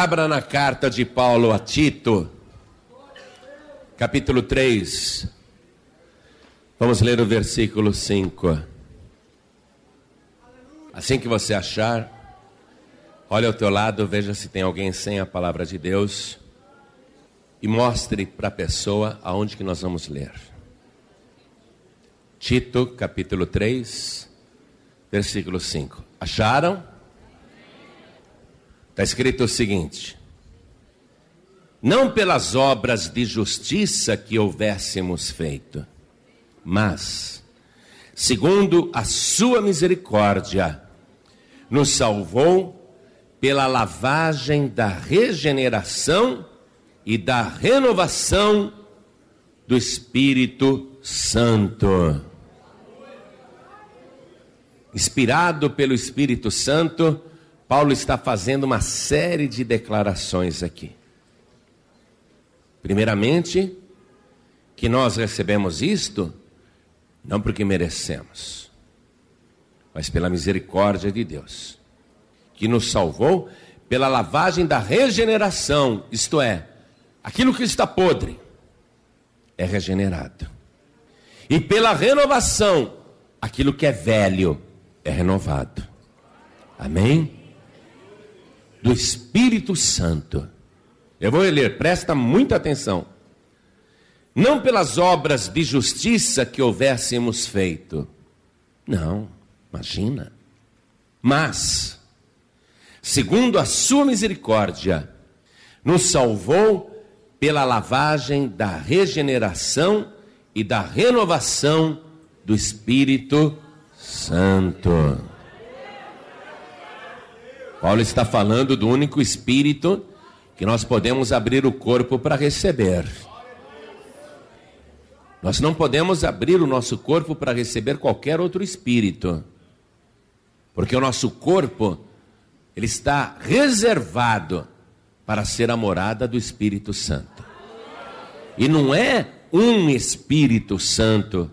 Abra na carta de Paulo a Tito, capítulo 3. Vamos ler o versículo 5. Assim que você achar, olhe ao teu lado, veja se tem alguém sem a palavra de Deus e mostre para a pessoa aonde que nós vamos ler. Tito, capítulo 3, versículo 5. Acharam? Está escrito o seguinte: Não pelas obras de justiça que houvéssemos feito, mas, segundo a sua misericórdia, nos salvou pela lavagem da regeneração e da renovação do Espírito Santo. Inspirado pelo Espírito Santo, Paulo está fazendo uma série de declarações aqui. Primeiramente, que nós recebemos isto não porque merecemos, mas pela misericórdia de Deus, que nos salvou pela lavagem da regeneração, isto é, aquilo que está podre é regenerado. E pela renovação, aquilo que é velho é renovado. Amém? Do Espírito Santo. Eu vou ler, presta muita atenção. Não pelas obras de justiça que houvéssemos feito. Não, imagina. Mas, segundo a sua misericórdia, nos salvou pela lavagem da regeneração e da renovação do Espírito Santo. Paulo está falando do único Espírito que nós podemos abrir o corpo para receber. Nós não podemos abrir o nosso corpo para receber qualquer outro espírito. Porque o nosso corpo ele está reservado para ser a morada do Espírito Santo. E não é um Espírito Santo,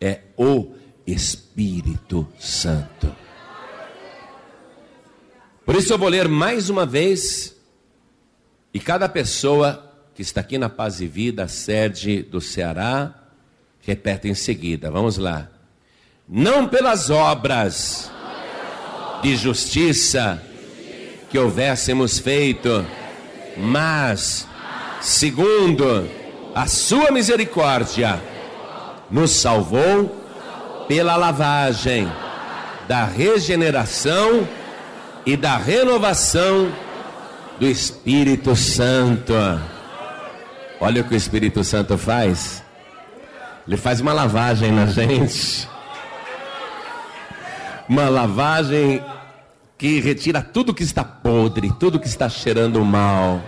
é o Espírito Santo. Por isso eu vou ler mais uma vez, e cada pessoa que está aqui na Paz e Vida, sede do Ceará, repete em seguida. Vamos lá. Não pelas obras de justiça que houvéssemos feito, mas, segundo a sua misericórdia, nos salvou pela lavagem da regeneração e da renovação do Espírito Santo. Olha o que o Espírito Santo faz. Ele faz uma lavagem na gente. Uma lavagem que retira tudo que está podre, tudo que está cheirando mal,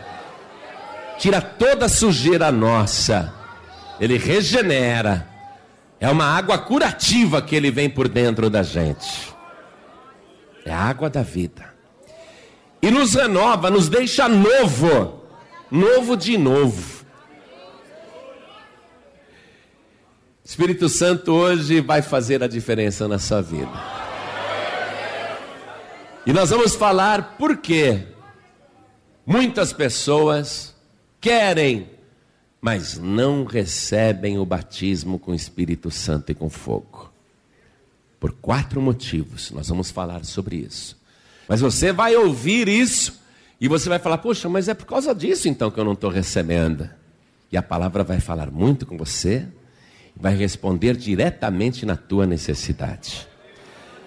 tira toda a sujeira nossa, ele regenera, é uma água curativa que ele vem por dentro da gente, é a água da vida, e nos renova, nos deixa novo, novo de novo. Espírito Santo hoje vai fazer a diferença na sua vida. E nós vamos falar por que muitas pessoas querem, mas não recebem o batismo com o Espírito Santo e com fogo. Por quatro motivos, nós vamos falar sobre isso. Mas você vai ouvir isso e você vai falar: Poxa, mas é por causa disso então que eu não estou recebendo. E a palavra vai falar muito com você, vai responder diretamente na tua necessidade.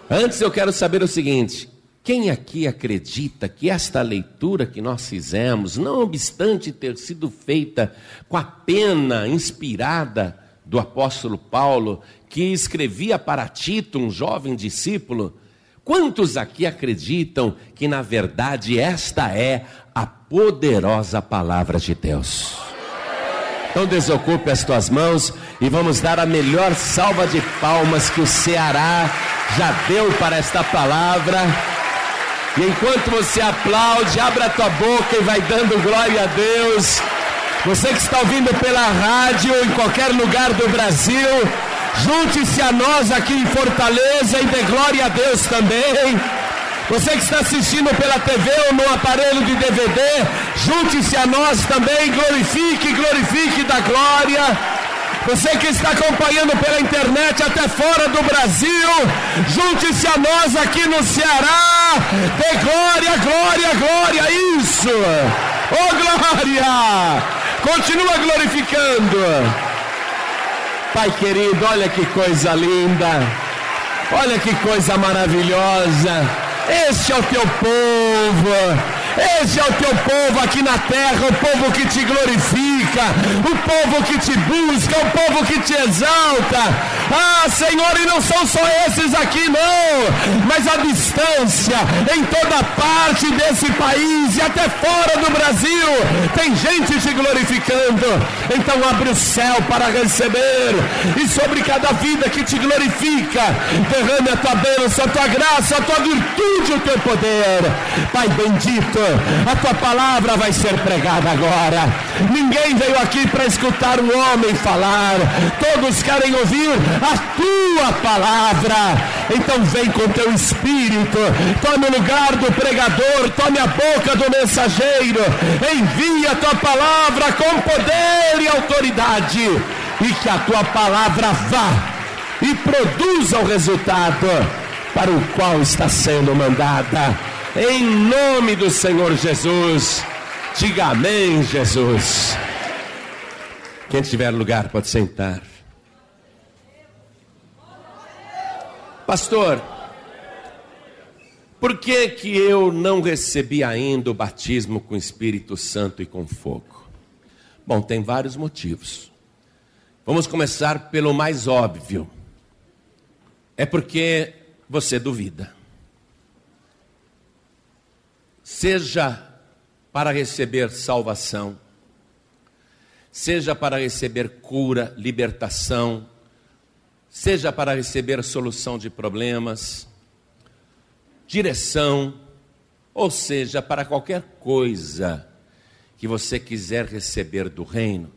Antes eu quero saber o seguinte: quem aqui acredita que esta leitura que nós fizemos, não obstante ter sido feita com a pena inspirada do apóstolo Paulo, que escrevia para Tito, um jovem discípulo, quantos aqui acreditam que na verdade esta é a poderosa palavra de Deus? Então desocupe as tuas mãos e vamos dar a melhor salva de palmas que o Ceará já deu para esta palavra. E enquanto você aplaude, abra a tua boca e vai dando glória a Deus. Você que está ouvindo pela rádio em qualquer lugar do Brasil, junte-se a nós aqui em Fortaleza e dê glória a Deus também. Você que está assistindo pela TV ou no aparelho de DVD, junte-se a nós também, glorifique, glorifique da glória. Você que está acompanhando pela internet até fora do Brasil, junte-se a nós aqui no Ceará. Dê glória, glória, glória. Isso! Oh glória! Continua glorificando. Pai querido, olha que coisa linda. Olha que coisa maravilhosa. Este é o teu povo. Esse é o teu povo aqui na terra, o povo que te glorifica, o povo que te busca, o povo que te exalta. Ah, Senhor, e não são só esses aqui, não, mas a distância, em toda parte desse país e até fora do Brasil, tem gente te glorificando. Então abre o céu para receber, e sobre cada vida que te glorifica, derrame a tua bênção, a tua graça, a tua virtude, o teu poder. Pai bendito, a tua palavra vai ser pregada agora. Ninguém veio aqui para escutar um homem falar, todos querem ouvir a tua palavra. Então vem com teu espírito, tome o lugar do pregador, tome a boca do mensageiro, envia a tua palavra com poder e autoridade, e que a tua palavra vá e produza o resultado para o qual está sendo mandada em nome do Senhor Jesus. Diga amém, Jesus. Quem tiver lugar pode sentar. Pastor, por que que eu não recebi ainda o batismo com Espírito Santo e com fogo? Bom, tem vários motivos. Vamos começar pelo mais óbvio. É porque você duvida seja para receber salvação, seja para receber cura, libertação, seja para receber solução de problemas, direção, ou seja, para qualquer coisa que você quiser receber do reino,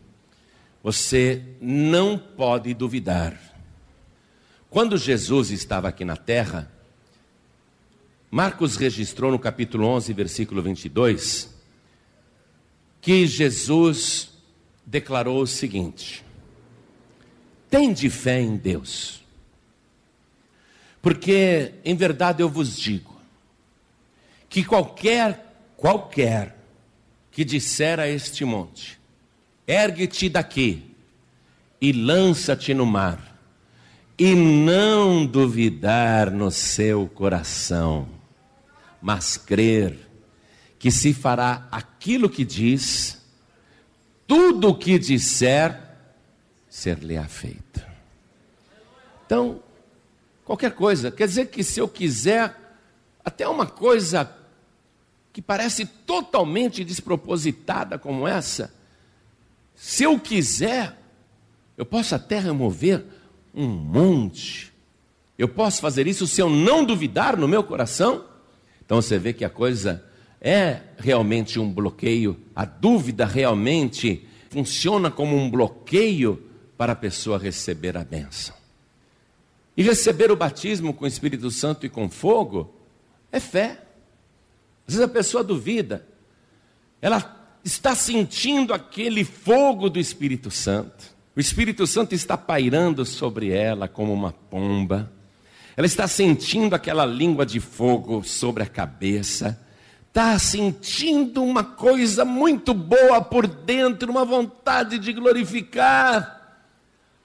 você não pode duvidar. Quando Jesus estava aqui na terra, Marcos registrou no capítulo 11, versículo 22, que Jesus declarou o seguinte: Tende fé em Deus, porque em verdade eu vos digo, que qualquer, qualquer que disser a este monte, ergue-te daqui e lança-te no mar, e não duvidar no seu coração, mas crer que se fará aquilo que diz, tudo o que disser, ser-lhe-á feito. Então, qualquer coisa, quer dizer que se eu quiser, até uma coisa que parece totalmente despropositada como essa, se eu quiser, eu posso até remover um monte. Eu posso fazer isso se eu não duvidar no meu coração? Então você vê que a coisa é realmente um bloqueio, a dúvida realmente funciona como um bloqueio para a pessoa receber a bênção. E receber o batismo com o Espírito Santo e com fogo é fé. Às vezes a pessoa duvida, ela está sentindo aquele fogo do Espírito Santo. O Espírito Santo está pairando sobre ela como uma pomba. Ela está sentindo aquela língua de fogo sobre a cabeça. Está sentindo uma coisa muito boa por dentro, uma vontade de glorificar.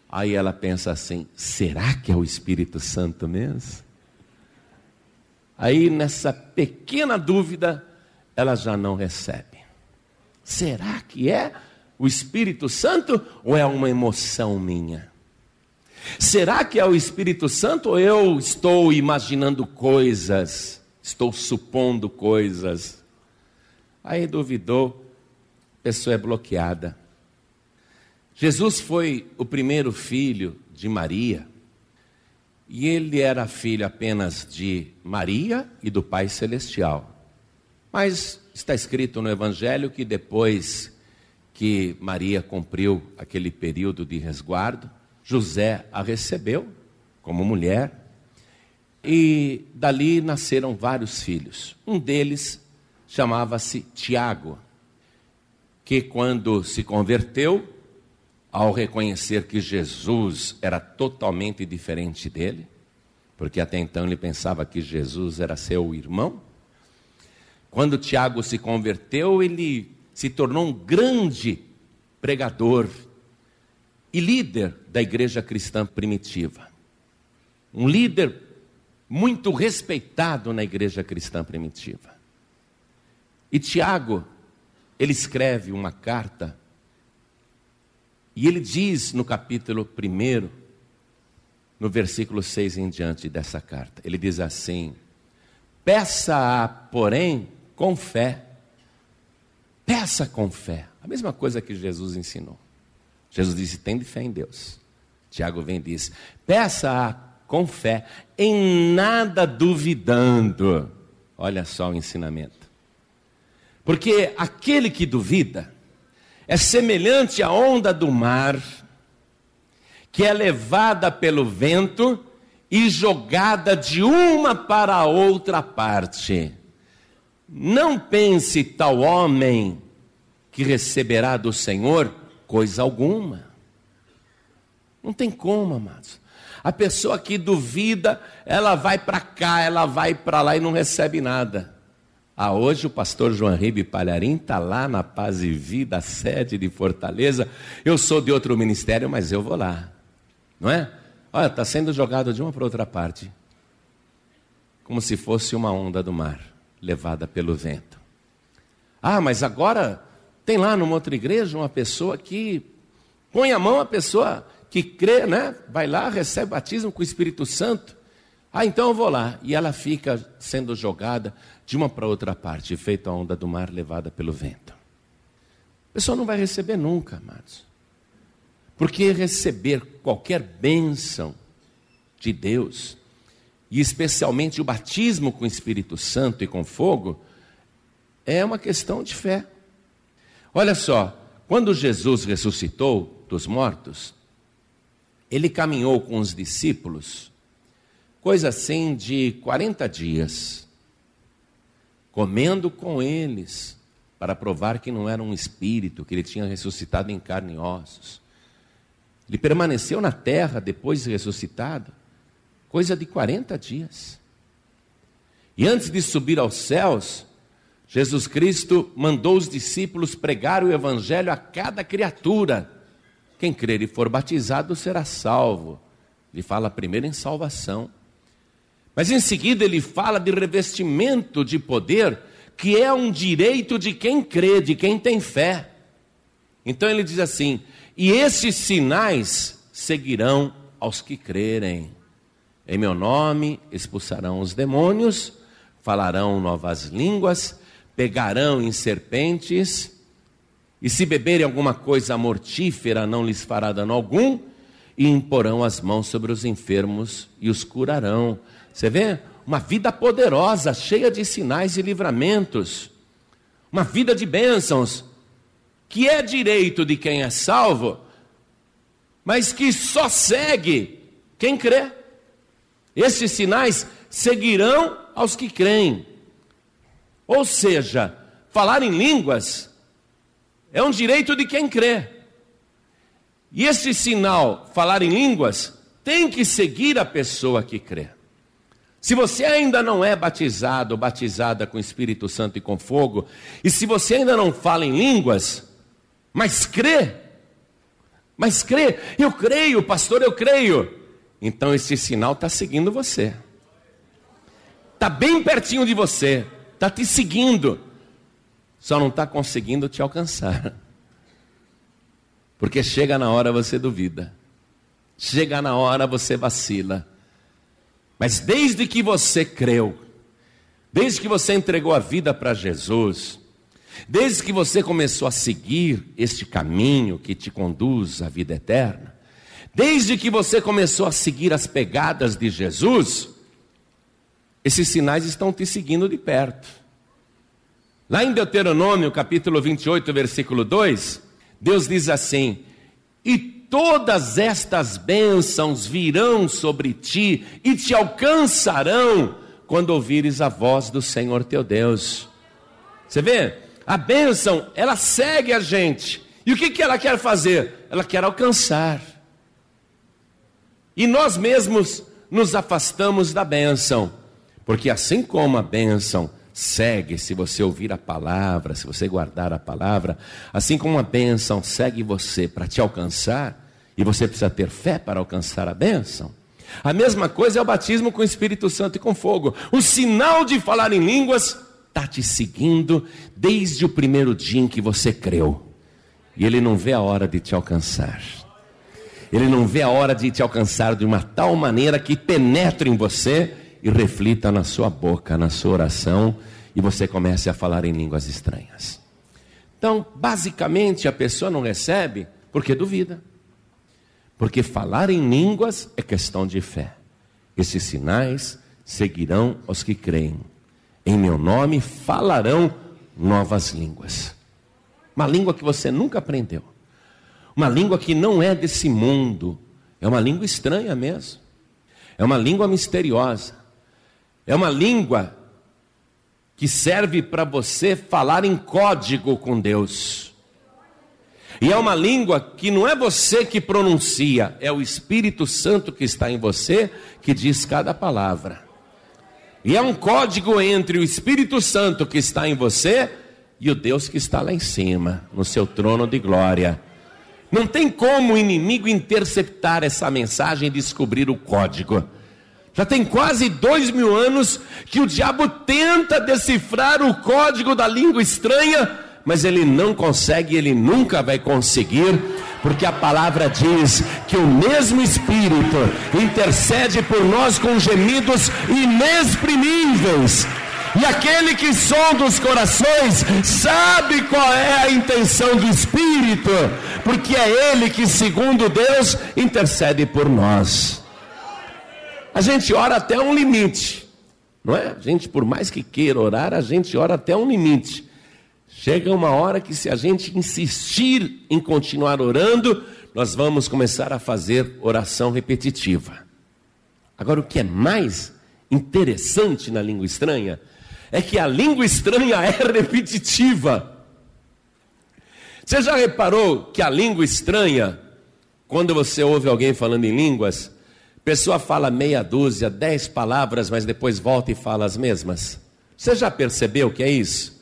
Aí ela pensa assim: será que é o Espírito Santo mesmo? Aí nessa pequena dúvida, ela já não recebe. Será que é o Espírito Santo ou é uma emoção minha? Será que é o Espírito Santo ou eu estou imaginando coisas, estou supondo coisas? Aí duvidou, a pessoa é bloqueada. Jesus foi o primeiro filho de Maria, e ele era filho apenas de Maria e do Pai Celestial. Mas está escrito no Evangelho que depois que Maria cumpriu aquele período de resguardo, José a recebeu como mulher E dali nasceram vários filhos. Um deles chamava-se Tiago, que quando se converteu, ao reconhecer que Jesus era totalmente diferente dele, porque até então ele pensava que Jesus era seu irmão. Quando Tiago se converteu, ele se tornou um grande pregador e líder da igreja cristã primitiva. Um líder muito respeitado na igreja cristã primitiva. E Tiago, ele escreve uma carta, e ele diz no capítulo 1, no versículo 6 em diante dessa carta, ele diz assim: Peça, porém, com fé. Peça com fé. A mesma coisa que Jesus ensinou. Jesus disse: Tende fé em Deus. Tiago vem e diz: Peça com fé, em nada duvidando. Olha só o ensinamento. Porque aquele que duvida é semelhante à onda do mar, que é levada pelo vento e jogada de uma para a outra parte. Não pense tal homem que receberá do Senhor coisa alguma. Não tem como, amados. A pessoa que duvida, ela vai para cá, ela vai para lá e não recebe nada. Ah, hoje o pastor João Ribe Palharim está lá na Paz e Vida, sede de Fortaleza. Eu sou de outro ministério, mas eu vou lá. Não é? Olha, está sendo jogado de uma para outra parte. Como se fosse uma onda do mar, levada pelo vento. Ah, mas agora tem lá numa outra igreja uma pessoa que põe a mão, a pessoa que crê, né? Vai lá, recebe batismo com o Espírito Santo. Ah, então eu vou lá. E ela fica sendo jogada de uma para outra parte, feito a onda do mar levada pelo vento. A pessoa não vai receber nunca, amados. Porque receber qualquer bênção de Deus, e especialmente o batismo com o Espírito Santo e com fogo, é uma questão de fé. Olha só, quando Jesus ressuscitou dos mortos, ele caminhou com os discípulos, coisa assim de 40 dias, comendo com eles, para provar que não era um espírito, que ele tinha ressuscitado em carne e ossos. Ele permaneceu na terra depois de ressuscitado, coisa de 40 dias. E antes de subir aos céus, Jesus Cristo mandou os discípulos pregar o evangelho a cada criatura. Quem crer e for batizado será salvo. Ele fala primeiro em salvação. Mas em seguida ele fala de revestimento de poder, que é um direito de quem crê, de quem tem fé. Então ele diz assim: E esses sinais seguirão aos que crerem. Em meu nome expulsarão os demônios, falarão novas línguas, pegarão em serpentes, e se beberem alguma coisa mortífera, não lhes fará dano algum, e imporão as mãos sobre os enfermos e os curarão. Você vê? Uma vida poderosa, cheia de sinais e livramentos, uma vida de bênçãos, que é direito de quem é salvo, mas que só segue quem crê. Esses sinais seguirão aos que creem. Ou seja, falar em línguas é um direito de quem crê. E esse sinal, falar em línguas, tem que seguir a pessoa que crê. Se você ainda não é batizado batizada com Espírito Santo e com fogo, e se você ainda não fala em línguas, mas crê, mas crê, eu creio, pastor, eu creio, então esse sinal está seguindo você, está bem pertinho de você, está te seguindo, só não está conseguindo te alcançar. Porque chega na hora você duvida, chega na hora você vacila. Mas desde que você creu, desde que você entregou a vida para Jesus, desde que você começou a seguir este caminho que te conduz à vida eterna, desde que você começou a seguir as pegadas de Jesus, esses sinais estão te seguindo de perto. Lá em Deuteronômio, capítulo 28, versículo 2, Deus diz assim: E todas estas bênçãos virão sobre ti e te alcançarão quando ouvires a voz do Senhor teu Deus. Você vê? A bênção, ela segue a gente. E o que, que ela quer fazer? Ela quer alcançar. E nós mesmos nos afastamos da bênção, porque assim como a bênção segue se você ouvir a palavra, se você guardar a palavra, assim como a bênção segue você para te alcançar, e você precisa ter fé para alcançar a bênção. A mesma coisa é o batismo com o Espírito Santo e com fogo. O sinal de falar em línguas está te seguindo desde o primeiro dia em que você creu. E ele não vê a hora de te alcançar. Ele não vê a hora de te alcançar de uma tal maneira que penetre em você e reflita na sua boca, na sua oração, e você comece a falar em línguas estranhas. Então, basicamente, a pessoa não recebe porque duvida. Porque falar em línguas é questão de fé. Esses sinais seguirão os que creem. Em meu nome falarão novas línguas. Uma língua que você nunca aprendeu. Uma língua que não é desse mundo. É uma língua estranha mesmo. É uma língua misteriosa. É uma língua que serve para você falar em código com Deus. E é uma língua que não é você que pronuncia, é o Espírito Santo que está em você que diz cada palavra. E é um código entre o Espírito Santo que está em você e o Deus que está lá em cima, no seu trono de glória. Não tem como o inimigo interceptar essa mensagem e descobrir o código. Já tem quase dois mil anos que o diabo tenta decifrar o código da língua estranha, mas ele não consegue, ele nunca vai conseguir, porque a palavra diz que o mesmo Espírito intercede por nós com gemidos inexprimíveis. E aquele que sonda os corações sabe qual é a intenção do Espírito, porque é Ele que, segundo Deus, intercede por nós. A gente ora até um limite, não é? A gente, por mais que queira orar, a gente ora até um limite. Chega uma hora que, se a gente insistir em continuar orando, nós vamos começar a fazer oração repetitiva. Agora, o que é mais interessante na língua estranha é que a língua estranha é repetitiva. Você já reparou que a língua estranha, quando você ouve alguém falando em línguas, pessoa fala meia dúzia, dez palavras, mas depois volta e fala as mesmas? Você já percebeu que é isso?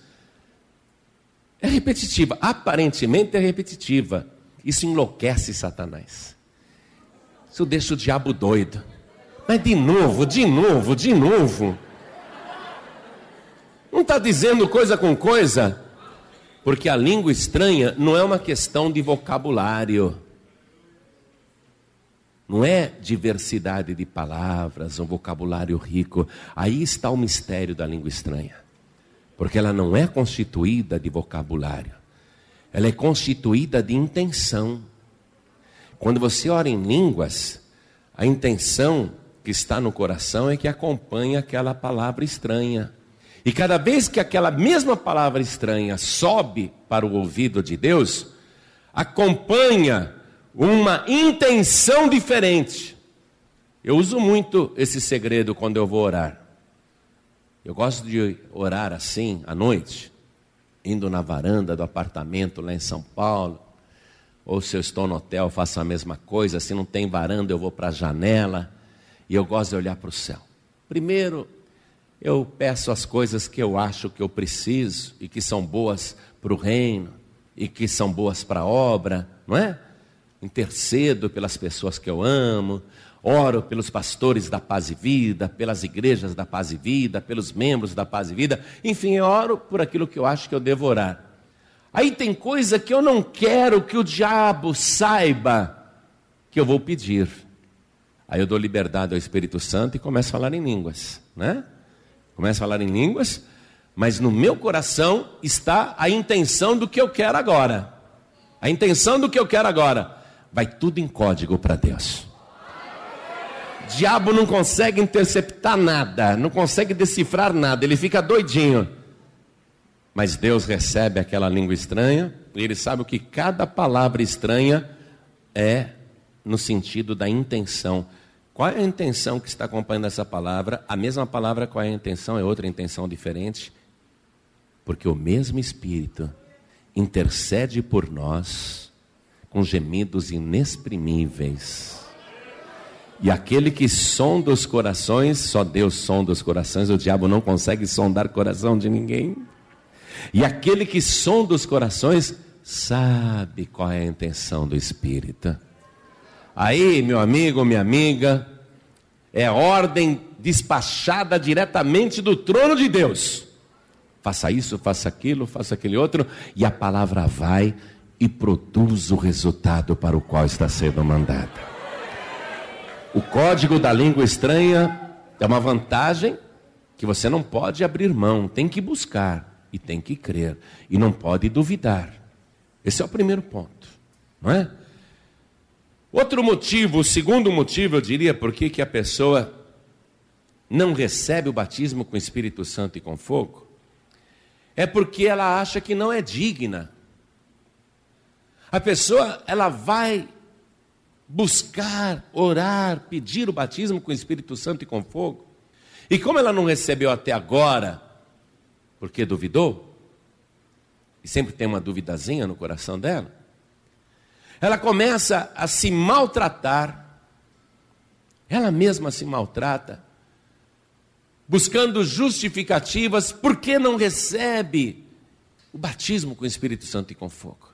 É repetitiva, aparentemente é repetitiva. Isso enlouquece Satanás. Isso deixa o diabo doido. Mas de novo, de novo, de novo. Não está dizendo coisa com coisa, porque a língua estranha não é uma questão de vocabulário, não é diversidade de palavras, um vocabulário rico. Aí está o mistério da língua estranha, porque ela não é constituída de vocabulário, ela é constituída de intenção. Quando você ora em línguas, a intenção que está no coração é que acompanha aquela palavra estranha. E cada vez que aquela mesma palavra estranha sobe para o ouvido de Deus, acompanha uma intenção diferente. Eu uso muito esse segredo quando eu vou orar. Eu gosto de orar assim à noite, indo na varanda do apartamento lá em São Paulo. Ou se eu estou no hotel, faço a mesma coisa. Se não tem varanda, eu vou para a janela. E eu gosto de olhar para o céu. Primeiro, eu peço as coisas que eu acho que eu preciso e que são boas para o reino e que são boas para a obra, não é? Intercedo pelas pessoas que eu amo, oro pelos pastores da paz e vida, pelas igrejas da paz e vida, pelos membros da paz e vida, enfim, eu oro por aquilo que eu acho que eu devo orar. Aí tem coisa que eu não quero que o diabo saiba que eu vou pedir. Aí eu dou liberdade ao Espírito Santo e começo a falar em línguas, né? Começo a falar em línguas, mas no meu coração está a intenção do que eu quero agora. A intenção do que eu quero agora. Vai tudo em código para Deus. Diabo não consegue interceptar nada, não consegue decifrar nada, ele fica doidinho. Mas Deus recebe aquela língua estranha, e ele sabe o que cada palavra estranha é no sentido da intenção. Qual é a intenção que está acompanhando essa palavra? A mesma palavra, qual é a intenção? É outra intenção diferente? Porque o mesmo Espírito intercede por nós com gemidos inexprimíveis. E aquele que sonda os corações, só Deus sonda os corações, o diabo não consegue sondar o coração de ninguém. E aquele que sonda os corações, sabe qual é a intenção do Espírito. Aí, meu amigo, minha amiga, é ordem despachada diretamente do trono de Deus. Faça isso, faça aquilo, faça aquele outro, e a palavra vai e produz o resultado para o qual está sendo mandada. O código da língua estranha é uma vantagem que você não pode abrir mão, tem que buscar e tem que crer e não pode duvidar. Esse é o primeiro ponto, não é? Outro motivo, o segundo motivo, eu diria, por que a pessoa não recebe o batismo com o Espírito Santo e com fogo, é porque ela acha que não é digna. A pessoa, ela vai buscar, orar, pedir o batismo com o Espírito Santo e com fogo, e como ela não recebeu até agora, porque duvidou, e sempre tem uma duvidazinha no coração dela, ela começa a se maltratar, ela mesma se maltrata, buscando justificativas por que não recebe o batismo com o Espírito Santo e com fogo.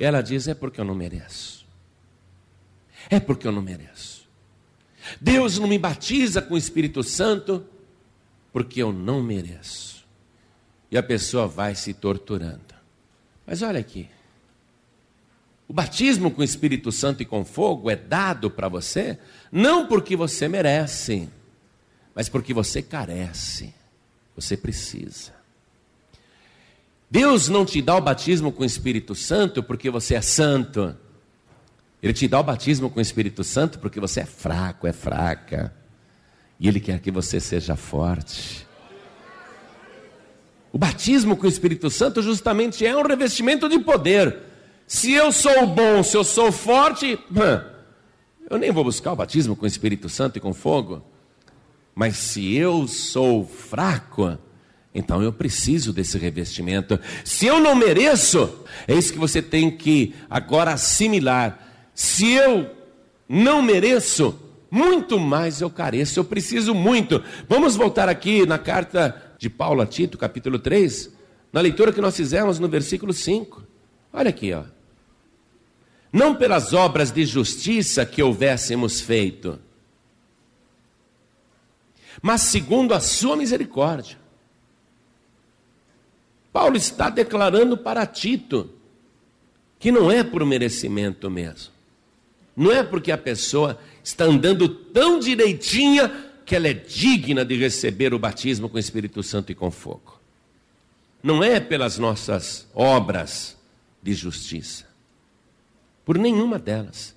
Ela diz: é porque eu não mereço. É porque eu não mereço. Deus não me batiza com o Espírito Santo porque eu não mereço. E a pessoa vai se torturando. Mas olha aqui. O batismo com o Espírito Santo e com fogo é dado para você não porque você merece, mas porque você carece, você precisa. Deus não te dá o batismo com o Espírito Santo porque você é santo. Ele te dá o batismo com o Espírito Santo porque você é fraco, é fraca. E Ele quer que você seja forte. O batismo com o Espírito Santo justamente é um revestimento de poder. Se eu sou bom, se eu sou forte, eu nem vou buscar o batismo com o Espírito Santo e com fogo. Mas se eu sou fraco, então eu preciso desse revestimento. Se eu não mereço, é isso que você tem que agora assimilar. Se eu não mereço, muito mais eu careço, eu preciso muito. Vamos voltar aqui na carta de Paulo a Tito, capítulo 3, na leitura que nós fizemos no versículo 5. Olha aqui, ó não pelas obras de justiça que houvéssemos feito, mas segundo a sua misericórdia. Paulo está declarando para Tito que não é por merecimento mesmo. Não é porque a pessoa está andando tão direitinha que ela é digna de receber o batismo com o Espírito Santo e com fogo. Não é pelas nossas obras de justiça por nenhuma delas.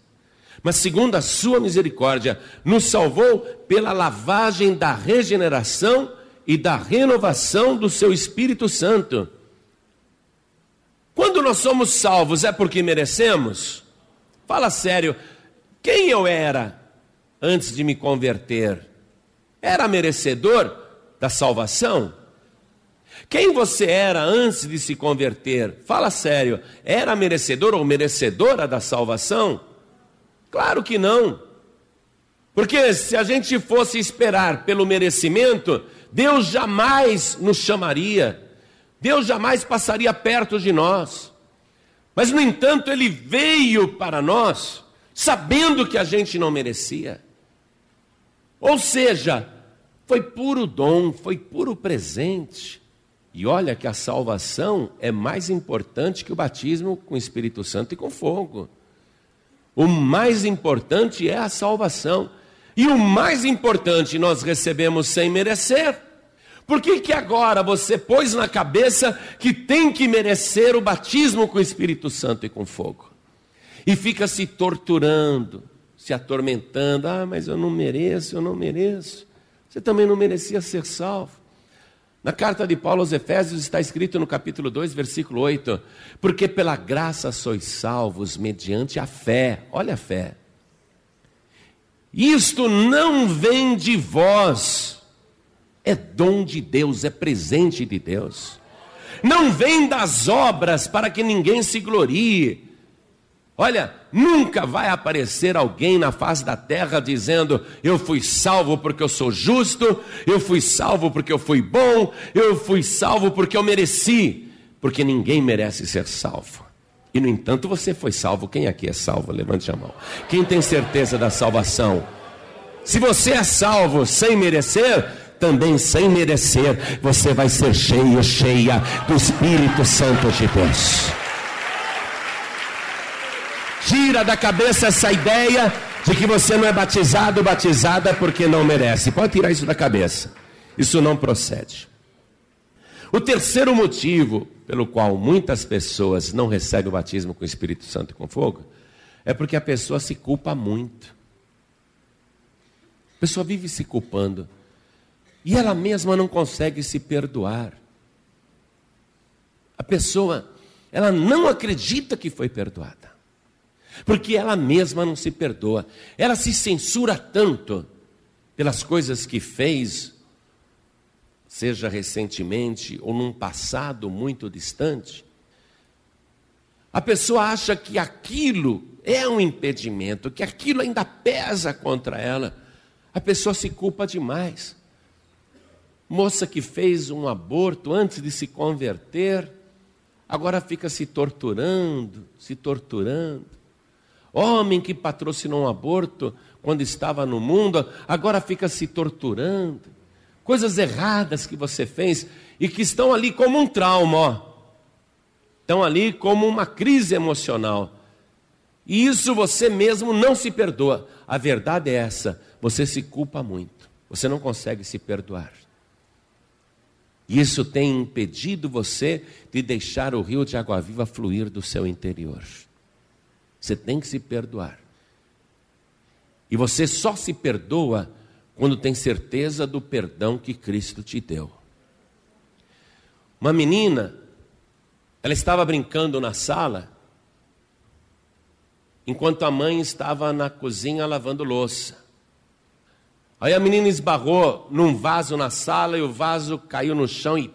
Mas, segundo a sua misericórdia, nos salvou pela lavagem da regeneração e da renovação do seu Espírito Santo. Quando nós somos salvos, é porque merecemos? Fala sério, quem eu era antes de me converter? Era merecedor da salvação? Quem você era antes de se converter? Fala sério, era merecedor ou merecedora da salvação? Claro que não. Porque se a gente fosse esperar pelo merecimento, Deus jamais nos chamaria, Deus jamais passaria perto de nós. Mas, no entanto, Ele veio para nós, sabendo que a gente não merecia. Ou seja, foi puro dom, foi puro presente. E olha que a salvação é mais importante que o batismo com o Espírito Santo e com fogo. O mais importante é a salvação. E o mais importante nós recebemos sem merecer. Por que, que agora você pôs na cabeça que tem que merecer o batismo com o Espírito Santo e com fogo? E fica se torturando, se atormentando. Ah, mas eu não mereço, eu não mereço. Você também não merecia ser salvo. Na carta de Paulo aos Efésios está escrito no capítulo 2, versículo 8: Porque pela graça sois salvos mediante a fé, olha a fé, Isto não vem de vós, é dom de Deus, é presente de Deus. Não vem das obras para que ninguém se glorie. Olha, nunca vai aparecer alguém na face da terra dizendo: Eu fui salvo porque eu sou justo, eu fui salvo porque eu fui bom, eu fui salvo porque eu mereci. Porque ninguém merece ser salvo. E no entanto você foi salvo. Quem aqui é salvo? Levante a mão. Quem tem certeza da salvação? Se você é salvo sem merecer, também sem merecer, você vai ser cheio, cheia do Espírito Santo de Deus. Tira da cabeça essa ideia de que você não é batizado, batizada porque não merece. Pode tirar isso da cabeça. Isso não procede. O terceiro motivo pelo qual muitas pessoas não recebem o batismo com o Espírito Santo e com fogo é porque a pessoa se culpa muito. A pessoa vive se culpando e ela mesma não consegue se perdoar. A pessoa, ela não acredita que foi perdoada, porque ela mesma não se perdoa. Ela se censura tanto pelas coisas que fez, seja recentemente ou num passado muito distante. A pessoa acha que aquilo é um impedimento, que aquilo ainda pesa contra ela. A pessoa se culpa demais moça que fez um aborto antes de se converter, agora fica se torturando, se torturando. Homem que patrocinou um aborto quando estava no mundo, agora fica se torturando. Coisas erradas que você fez e que estão ali como um trauma, ó. estão ali como uma crise emocional. E isso você mesmo não se perdoa. A verdade é essa: você se culpa muito, você não consegue se perdoar. Isso tem impedido você de deixar o rio de água viva fluir do seu interior. Você tem que se perdoar. E você só se perdoa quando tem certeza do perdão que Cristo te deu. Uma menina, ela estava brincando na sala, enquanto a mãe estava na cozinha lavando louça. Aí a menina esbarrou num vaso na sala e o vaso caiu no chão e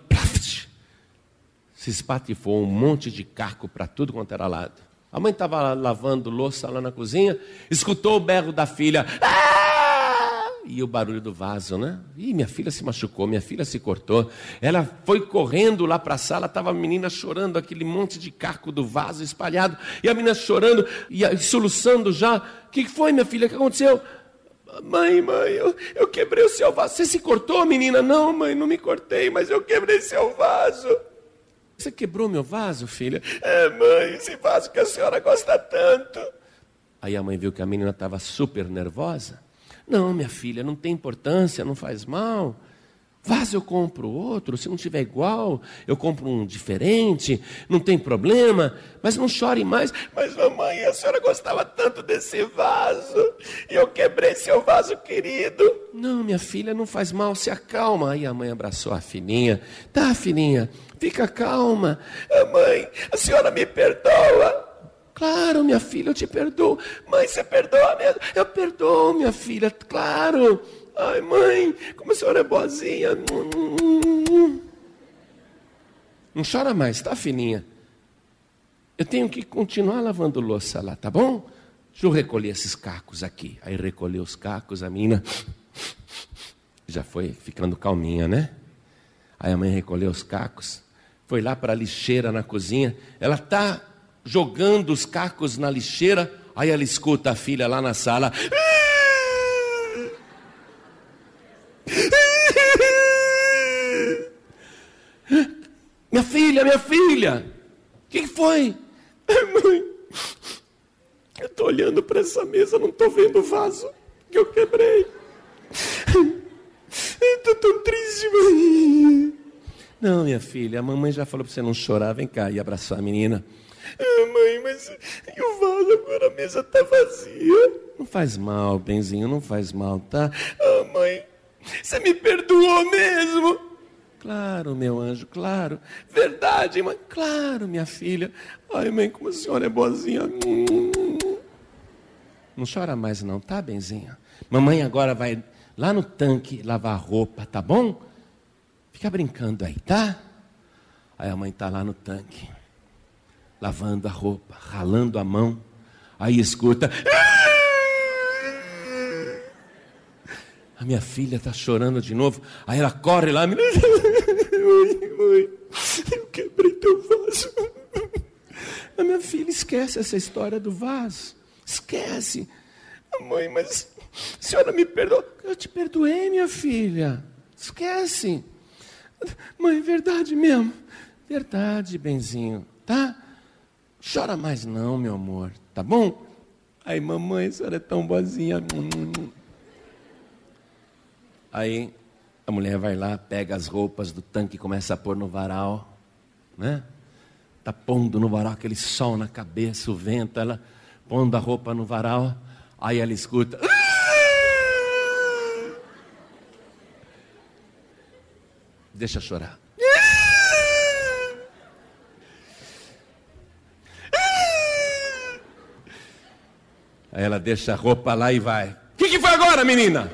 se espatifou um monte de carco para tudo quanto era lado. A mãe estava lavando louça lá na cozinha, escutou o berro da filha. Ah! E o barulho do vaso, né? Ih, minha filha se machucou, minha filha se cortou. Ela foi correndo lá para a sala, estava a menina chorando, aquele monte de carco do vaso espalhado, e a menina chorando e soluçando já. O que foi, minha filha? O que aconteceu? Mãe, mãe, eu, eu quebrei o seu vaso. Você se cortou, menina? Não, mãe, não me cortei, mas eu quebrei seu vaso. Você quebrou meu vaso, filha? É, mãe, esse vaso que a senhora gosta tanto. Aí a mãe viu que a menina estava super nervosa. Não, minha filha, não tem importância, não faz mal. Vaso eu compro outro, se não tiver igual, eu compro um diferente, não tem problema, mas não chore mais. Mas mamãe, a senhora gostava tanto desse vaso, e eu quebrei seu vaso querido. Não, minha filha, não faz mal, se acalma. Aí a mãe abraçou a filhinha. Tá, filhinha, fica calma. Ah, mãe, a senhora me perdoa. Claro, minha filha, eu te perdoo. Mãe, você perdoa mesmo? Eu perdoo, minha filha, claro. Ai, mãe, como a senhora é boazinha. Não chora mais, tá, filhinha? Eu tenho que continuar lavando louça lá, tá bom? Deixa eu recolher esses cacos aqui. Aí recolheu os cacos, a menina já foi ficando calminha, né? Aí a mãe recolheu os cacos, foi lá para a lixeira na cozinha. Ela tá jogando os cacos na lixeira. Aí ela escuta a filha lá na sala. Minha filha, minha filha, o que foi? Mãe, eu estou olhando para essa mesa, não estou vendo o vaso que eu quebrei. Estou tão triste, mãe. Não, minha filha, a mamãe já falou para você não chorar. Vem cá e abraçar a menina. Ah, mãe, mas e o vaso agora a mesa está vazia? Não faz mal, benzinho, não faz mal, tá? Ah, mãe, você me perdoou mesmo? Claro, meu anjo, claro. Verdade, mãe? Claro, minha filha. Ai, mãe, como a senhora é boazinha. Não chora mais não, tá, benzinha? Mamãe agora vai lá no tanque lavar roupa, tá bom? Fica brincando aí, tá? Aí a mãe está lá no tanque, lavando a roupa, ralando a mão. Aí escuta. A minha filha está chorando de novo. Aí ela corre lá. Mãe, mãe, eu quebrei teu vaso. A minha filha esquece essa história do vaso. Esquece. Mãe, mas a senhora me perdoou. Eu te perdoei, minha filha. Esquece. Mãe, verdade mesmo. Verdade, benzinho, tá? Chora mais não, meu amor, tá bom? Aí, mamãe, a senhora é tão boazinha. Aí a mulher vai lá, pega as roupas do tanque e começa a pôr no varal, né? Tá pondo no varal aquele sol na cabeça, o vento, ela pondo a roupa no varal, aí ela escuta. Deixa chorar. Aí ela deixa a roupa lá e vai. O que, que foi agora, menina?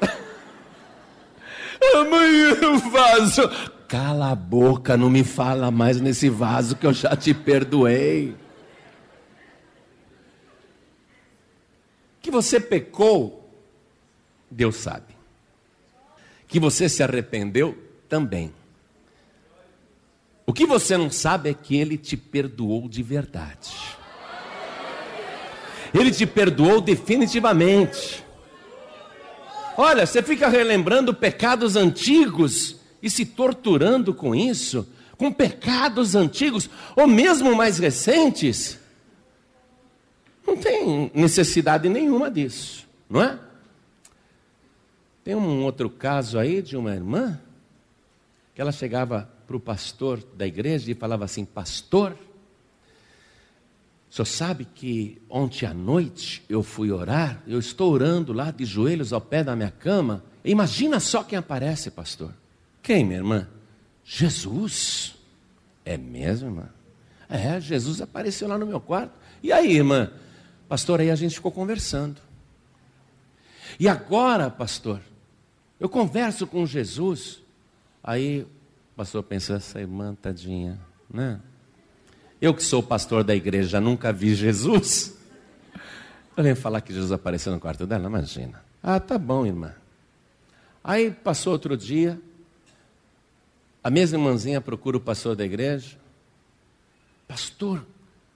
Amanhã o vaso. Cala a boca, não me fala mais nesse vaso que eu já te perdoei. Que você pecou, Deus sabe. Que você se arrependeu, também. O que você não sabe é que Ele te perdoou de verdade. Ele te perdoou definitivamente. Olha, você fica relembrando pecados antigos e se torturando com isso, com pecados antigos, ou mesmo mais recentes. Não tem necessidade nenhuma disso, não é? Tem um outro caso aí de uma irmã que ela chegava para o pastor da igreja e falava assim: Pastor, o senhor sabe que ontem à noite eu fui orar, eu estou orando lá de joelhos ao pé da minha cama. Imagina só quem aparece, pastor. Quem, minha irmã? Jesus. É mesmo, irmã? É, Jesus apareceu lá no meu quarto. E aí, irmã? Pastor, aí a gente ficou conversando. E agora, pastor, eu converso com Jesus. Aí pastor pensou, essa irmã tadinha, né? Eu que sou pastor da igreja, nunca vi Jesus. Eu venho falar que Jesus apareceu no quarto dela, imagina. Ah, tá bom, irmã. Aí passou outro dia, a mesma irmãzinha procura o pastor da igreja. Pastor,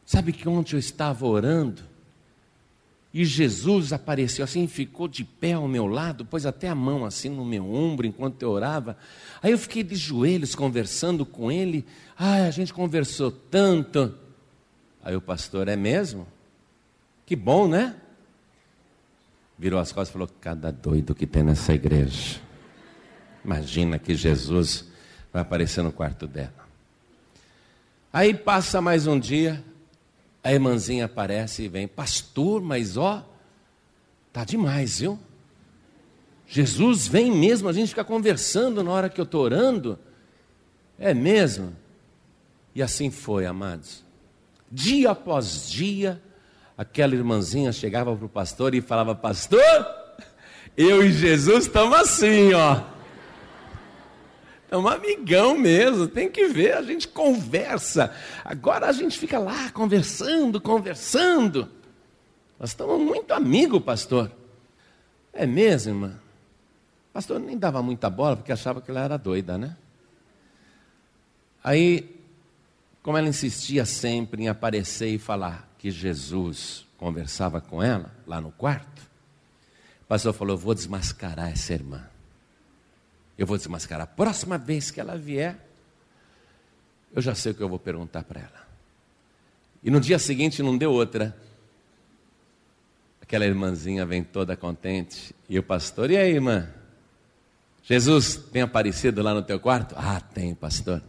sabe que ontem eu estava orando e Jesus apareceu assim, ficou de pé ao meu lado, pôs até a mão assim no meu ombro enquanto eu orava. Aí eu fiquei de joelhos conversando com ele. Ah, a gente conversou tanto. Aí o pastor, é mesmo? Que bom, né? Virou as costas e falou: Cada doido que tem nessa igreja. Imagina que Jesus vai aparecer no quarto dela. Aí passa mais um dia, a irmãzinha aparece e vem, pastor, mas ó, tá demais, viu? Jesus vem mesmo, a gente fica conversando na hora que eu estou orando. É mesmo? E assim foi, amados. Dia após dia, aquela irmãzinha chegava para o pastor e falava: Pastor, eu e Jesus estamos assim, ó. É um amigão mesmo, tem que ver, a gente conversa. Agora a gente fica lá conversando, conversando. Nós estamos muito amigos, pastor. É mesmo, irmã? Pastor nem dava muita bola porque achava que ela era doida, né? Aí, como ela insistia sempre em aparecer e falar que Jesus conversava com ela lá no quarto, o pastor falou: Vou desmascarar essa irmã. Eu vou desmascarar. A próxima vez que ela vier, eu já sei o que eu vou perguntar para ela. E no dia seguinte não deu outra. Aquela irmãzinha vem toda contente. E o pastor, e aí, irmã? Jesus tem aparecido lá no teu quarto? Ah, tem, pastor.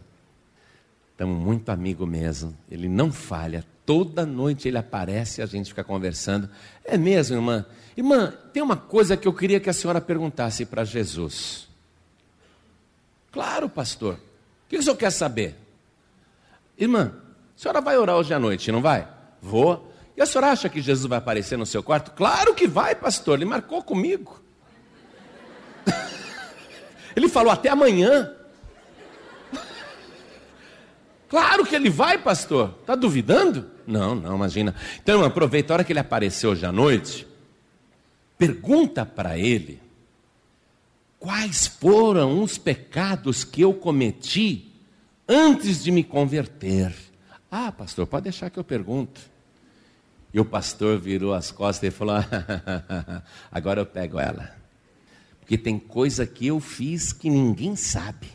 Estamos muito amigo mesmo. Ele não falha. Toda noite ele aparece e a gente fica conversando. É mesmo, irmã? Irmã, tem uma coisa que eu queria que a senhora perguntasse para Jesus. Claro, pastor. O que o senhor quer saber? Irmã, a senhora vai orar hoje à noite, não vai? Vou. E a senhora acha que Jesus vai aparecer no seu quarto? Claro que vai, pastor, ele marcou comigo. ele falou até amanhã. Claro que ele vai, pastor. Está duvidando? Não, não, imagina. Então aproveita a hora que ele apareceu hoje à noite. Pergunta para ele quais foram os pecados que eu cometi antes de me converter. Ah, pastor, pode deixar que eu pergunto. E o pastor virou as costas e falou: agora eu pego ela. Porque tem coisa que eu fiz que ninguém sabe.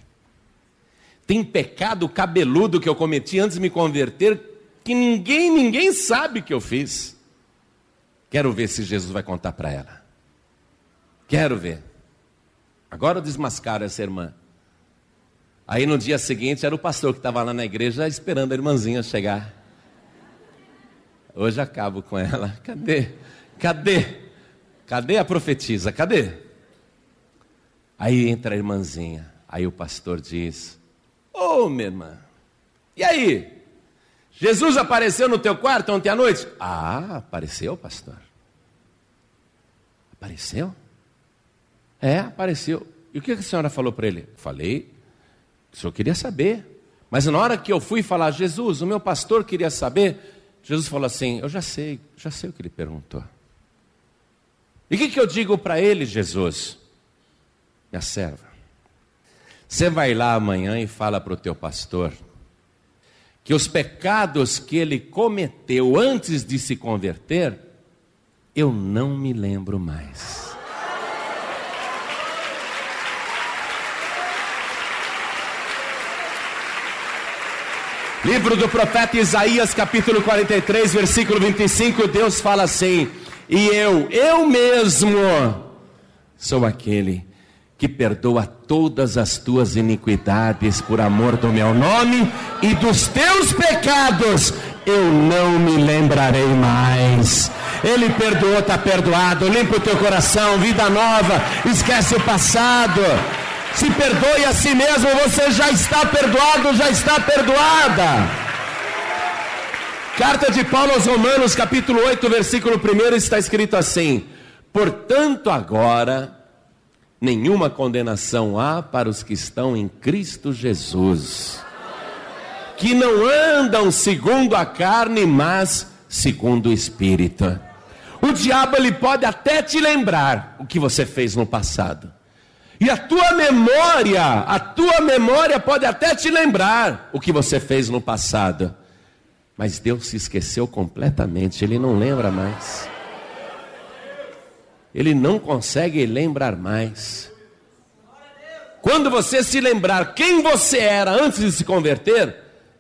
Tem pecado cabeludo que eu cometi antes de me converter que ninguém, ninguém sabe que eu fiz. Quero ver se Jesus vai contar para ela. Quero ver. Agora eu desmascaro essa irmã. Aí no dia seguinte era o pastor que estava lá na igreja esperando a irmãzinha chegar. Hoje acabo com ela. Cadê? Cadê? Cadê a profetisa? Cadê? Aí entra a irmãzinha. Aí o pastor diz: Ô oh, minha irmã, e aí? Jesus apareceu no teu quarto ontem à noite? Ah, apareceu, pastor. Apareceu? É, apareceu. E o que a senhora falou para ele? Falei, o senhor queria saber. Mas na hora que eu fui falar, Jesus, o meu pastor queria saber, Jesus falou assim: Eu já sei, já sei o que ele perguntou. E o que, que eu digo para ele, Jesus? Minha serva, você vai lá amanhã e fala para o teu pastor que os pecados que ele cometeu antes de se converter, eu não me lembro mais. Livro do profeta Isaías, capítulo 43, versículo 25, Deus fala assim: E eu, eu mesmo, sou aquele que perdoa todas as tuas iniquidades por amor do meu nome e dos teus pecados eu não me lembrarei mais. Ele perdoou, está perdoado. Limpa o teu coração, vida nova, esquece o passado. Se perdoe a si mesmo, você já está perdoado, já está perdoada. Carta de Paulo aos Romanos, capítulo 8, versículo 1 está escrito assim: Portanto, agora, nenhuma condenação há para os que estão em Cristo Jesus, que não andam segundo a carne, mas segundo o Espírito. O diabo ele pode até te lembrar o que você fez no passado. E a tua memória, a tua memória pode até te lembrar o que você fez no passado. Mas Deus se esqueceu completamente, ele não lembra mais. Ele não consegue lembrar mais. Quando você se lembrar quem você era antes de se converter,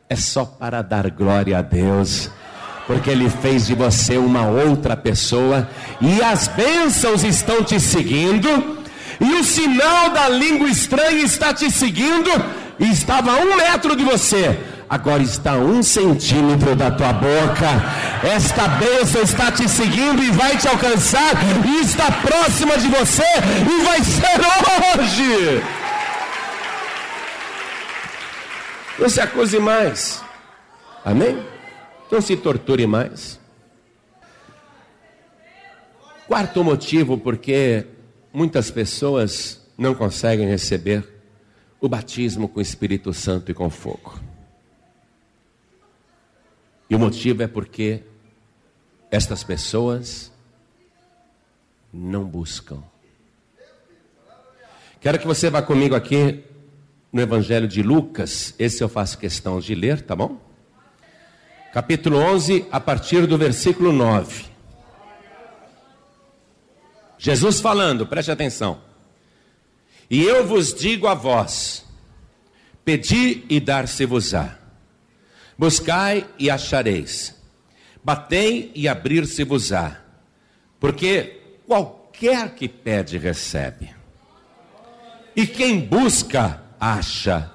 é só para dar glória a Deus porque Ele fez de você uma outra pessoa, e as bênçãos estão te seguindo, e o sinal da língua estranha está te seguindo, e estava a um metro de você, agora está um centímetro da tua boca. Esta bênção está te seguindo e vai te alcançar, e está próxima de você, e vai ser hoje. Não se acuse mais. Amém? Não se torture mais. Quarto motivo, porque muitas pessoas não conseguem receber o batismo com o Espírito Santo e com fogo. E o motivo é porque estas pessoas não buscam. Quero que você vá comigo aqui no Evangelho de Lucas, esse eu faço questão de ler, tá bom? Capítulo 11, a partir do versículo 9. Jesus falando, preste atenção. E eu vos digo a vós: pedi e dar-se-vos-á, buscai e achareis, batei e abrir-se-vos-á, porque qualquer que pede, recebe, e quem busca, acha,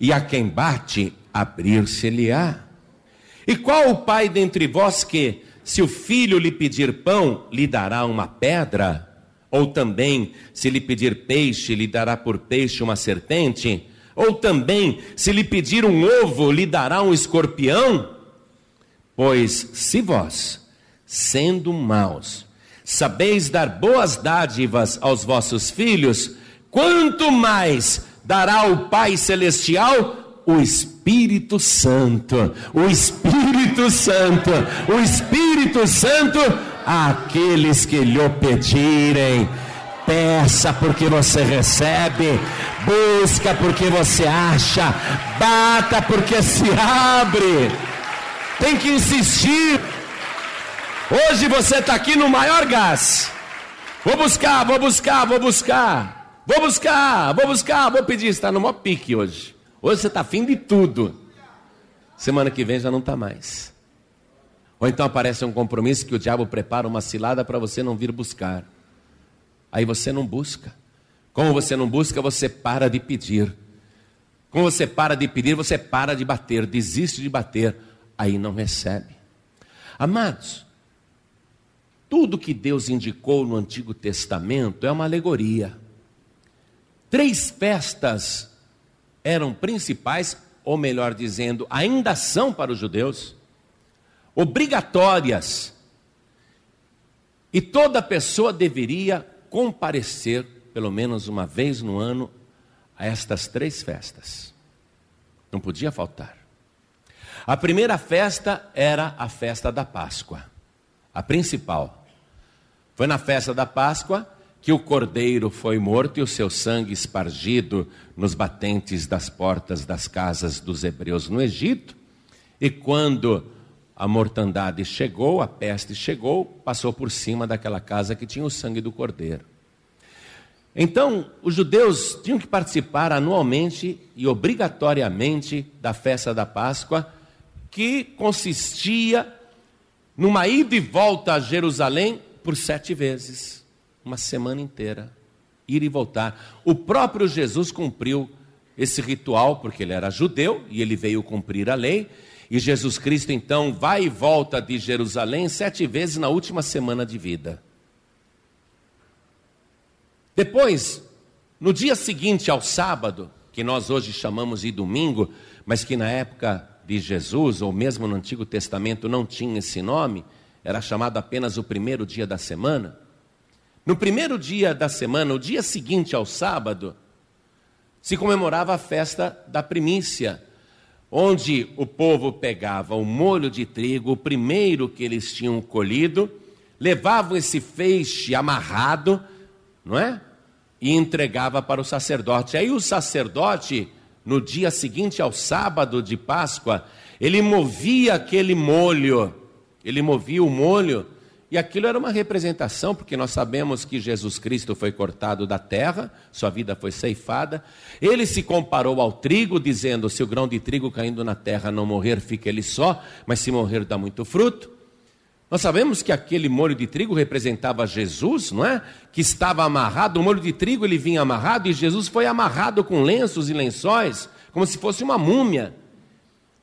e a quem bate, abrir-se-lhe-á. E qual o pai dentre vós que, se o filho lhe pedir pão, lhe dará uma pedra? Ou também, se lhe pedir peixe, lhe dará por peixe uma serpente? Ou também, se lhe pedir um ovo, lhe dará um escorpião? Pois, se vós, sendo maus, sabeis dar boas dádivas aos vossos filhos, quanto mais dará o Pai Celestial o Espírito Santo, o Espírito Santo, o Espírito Santo àqueles que lhe pedirem. Peça porque você recebe, busca porque você acha, bata porque se abre. Tem que insistir. Hoje você está aqui no maior gás. Vou buscar, vou buscar, vou buscar. Vou buscar, vou buscar, vou pedir. Está no maior pique hoje. Hoje você está afim de tudo. Semana que vem já não está mais. Ou então aparece um compromisso que o diabo prepara uma cilada para você não vir buscar. Aí você não busca. Como você não busca, você para de pedir. Como você para de pedir, você para de bater, desiste de bater, aí não recebe. Amados, tudo que Deus indicou no Antigo Testamento é uma alegoria. Três festas eram principais, ou melhor dizendo, ainda são para os judeus, obrigatórias. E toda pessoa deveria comparecer, pelo menos uma vez no ano, a estas três festas. Não podia faltar. A primeira festa era a festa da Páscoa, a principal. Foi na festa da Páscoa que o cordeiro foi morto e o seu sangue espargido nos batentes das portas das casas dos hebreus no Egito. E quando a mortandade chegou, a peste chegou, passou por cima daquela casa que tinha o sangue do cordeiro. Então, os judeus tinham que participar anualmente e obrigatoriamente da festa da Páscoa, que consistia numa ida e volta a Jerusalém por sete vezes, uma semana inteira, ir e voltar. O próprio Jesus cumpriu esse ritual, porque ele era judeu e ele veio cumprir a lei, e Jesus Cristo então vai e volta de Jerusalém sete vezes na última semana de vida. Depois, no dia seguinte ao sábado, que nós hoje chamamos de domingo, mas que na época de Jesus, ou mesmo no Antigo Testamento, não tinha esse nome, era chamado apenas o primeiro dia da semana. No primeiro dia da semana, o dia seguinte ao sábado, se comemorava a festa da primícia, onde o povo pegava o molho de trigo, o primeiro que eles tinham colhido, levavam esse feixe amarrado, não é? E entregava para o sacerdote. Aí o sacerdote, no dia seguinte ao sábado de Páscoa, ele movia aquele molho, ele movia o molho e aquilo era uma representação, porque nós sabemos que Jesus Cristo foi cortado da terra, sua vida foi ceifada. Ele se comparou ao trigo, dizendo: se o grão de trigo caindo na terra não morrer, fica ele só, mas se morrer, dá muito fruto. Nós sabemos que aquele molho de trigo representava Jesus, não é? Que estava amarrado, o molho de trigo ele vinha amarrado e Jesus foi amarrado com lenços e lençóis, como se fosse uma múmia.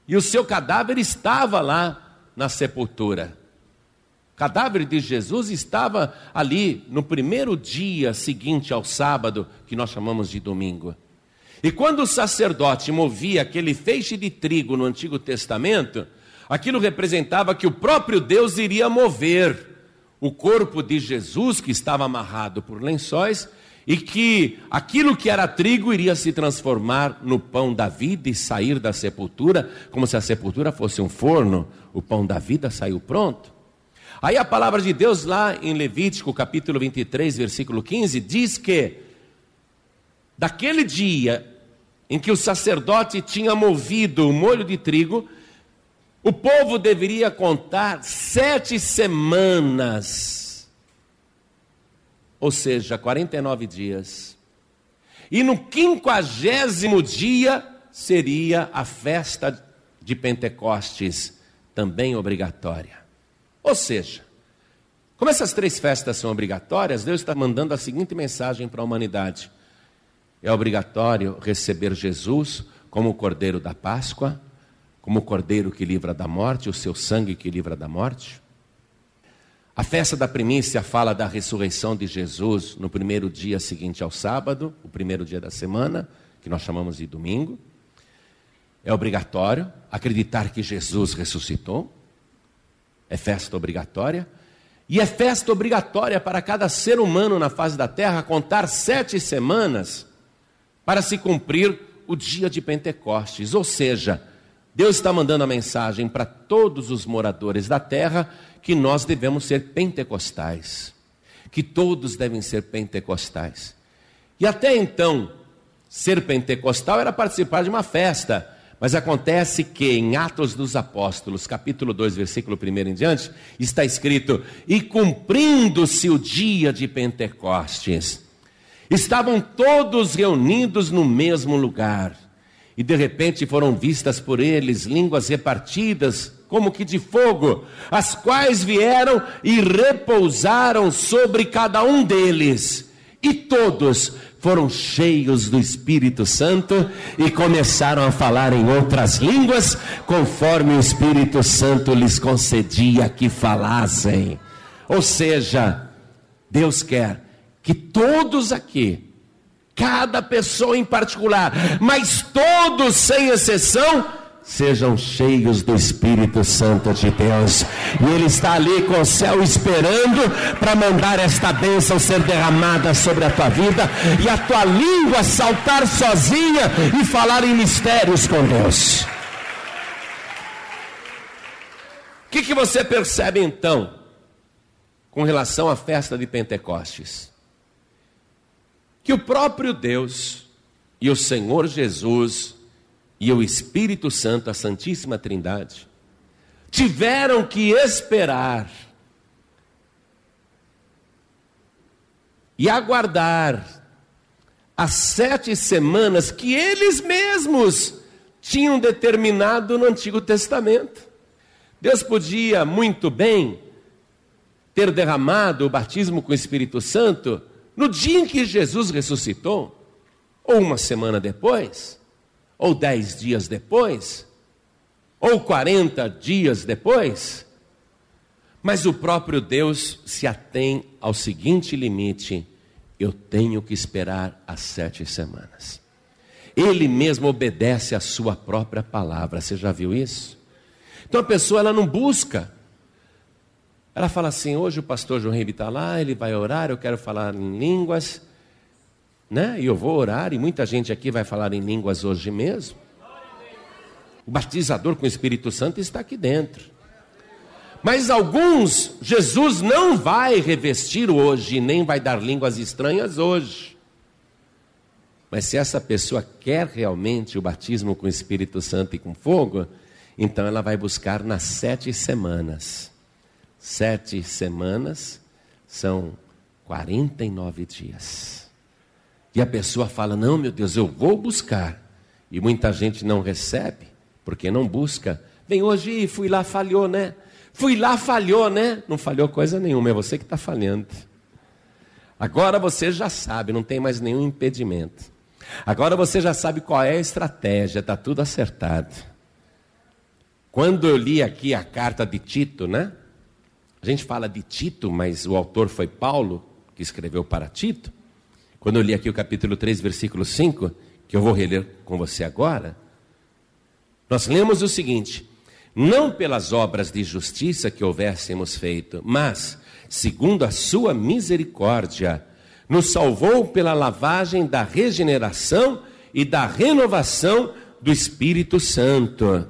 E o seu cadáver estava lá na sepultura cadáver de Jesus estava ali no primeiro dia seguinte ao sábado, que nós chamamos de domingo. E quando o sacerdote movia aquele feixe de trigo no Antigo Testamento, aquilo representava que o próprio Deus iria mover o corpo de Jesus, que estava amarrado por lençóis, e que aquilo que era trigo iria se transformar no pão da vida e sair da sepultura, como se a sepultura fosse um forno, o pão da vida saiu pronto. Aí a palavra de Deus, lá em Levítico capítulo 23, versículo 15, diz que daquele dia em que o sacerdote tinha movido o molho de trigo, o povo deveria contar sete semanas, ou seja, 49 dias. E no quinquagésimo dia seria a festa de Pentecostes, também obrigatória. Ou seja, como essas três festas são obrigatórias, Deus está mandando a seguinte mensagem para a humanidade: é obrigatório receber Jesus como o cordeiro da Páscoa, como o cordeiro que livra da morte, o seu sangue que livra da morte. A festa da primícia fala da ressurreição de Jesus no primeiro dia seguinte ao sábado, o primeiro dia da semana, que nós chamamos de domingo. É obrigatório acreditar que Jesus ressuscitou é festa obrigatória. E é festa obrigatória para cada ser humano na face da terra contar sete semanas para se cumprir o dia de Pentecostes. Ou seja, Deus está mandando a mensagem para todos os moradores da terra que nós devemos ser pentecostais, que todos devem ser pentecostais. E até então, ser pentecostal era participar de uma festa. Mas acontece que em Atos dos Apóstolos, capítulo 2, versículo 1 em diante, está escrito: E cumprindo-se o dia de Pentecostes, estavam todos reunidos no mesmo lugar. E de repente foram vistas por eles línguas repartidas, como que de fogo, as quais vieram e repousaram sobre cada um deles. E todos foram cheios do Espírito Santo e começaram a falar em outras línguas, conforme o Espírito Santo lhes concedia que falassem. Ou seja, Deus quer que todos aqui, cada pessoa em particular, mas todos sem exceção, sejam cheios do Espírito Santo de Deus. E Ele está ali com o céu esperando para mandar esta bênção ser derramada sobre a tua vida e a tua língua saltar sozinha e falar em mistérios com Deus. O que, que você percebe então com relação à festa de Pentecostes? Que o próprio Deus e o Senhor Jesus e o Espírito Santo, a Santíssima Trindade, tiveram que esperar e aguardar as sete semanas que eles mesmos tinham determinado no Antigo Testamento. Deus podia muito bem ter derramado o batismo com o Espírito Santo no dia em que Jesus ressuscitou, ou uma semana depois ou dez dias depois, ou quarenta dias depois, mas o próprio Deus se atém ao seguinte limite: eu tenho que esperar as sete semanas. Ele mesmo obedece à sua própria palavra. Você já viu isso? Então a pessoa ela não busca. Ela fala assim: hoje o pastor João Ribe está lá, ele vai orar, eu quero falar em línguas né? E eu vou orar, e muita gente aqui vai falar em línguas hoje mesmo. O batizador com o Espírito Santo está aqui dentro. Mas alguns, Jesus não vai revestir hoje, nem vai dar línguas estranhas hoje. Mas se essa pessoa quer realmente o batismo com o Espírito Santo e com fogo, então ela vai buscar nas sete semanas. Sete semanas são 49 dias. E a pessoa fala: Não, meu Deus, eu vou buscar. E muita gente não recebe, porque não busca. Vem hoje fui lá, falhou, né? Fui lá, falhou, né? Não falhou coisa nenhuma, é você que está falhando. Agora você já sabe, não tem mais nenhum impedimento. Agora você já sabe qual é a estratégia, está tudo acertado. Quando eu li aqui a carta de Tito, né? A gente fala de Tito, mas o autor foi Paulo, que escreveu para Tito. Quando eu li aqui o capítulo 3, versículo 5, que eu vou reler com você agora, nós lemos o seguinte: Não pelas obras de justiça que houvéssemos feito, mas, segundo a sua misericórdia, nos salvou pela lavagem da regeneração e da renovação do Espírito Santo.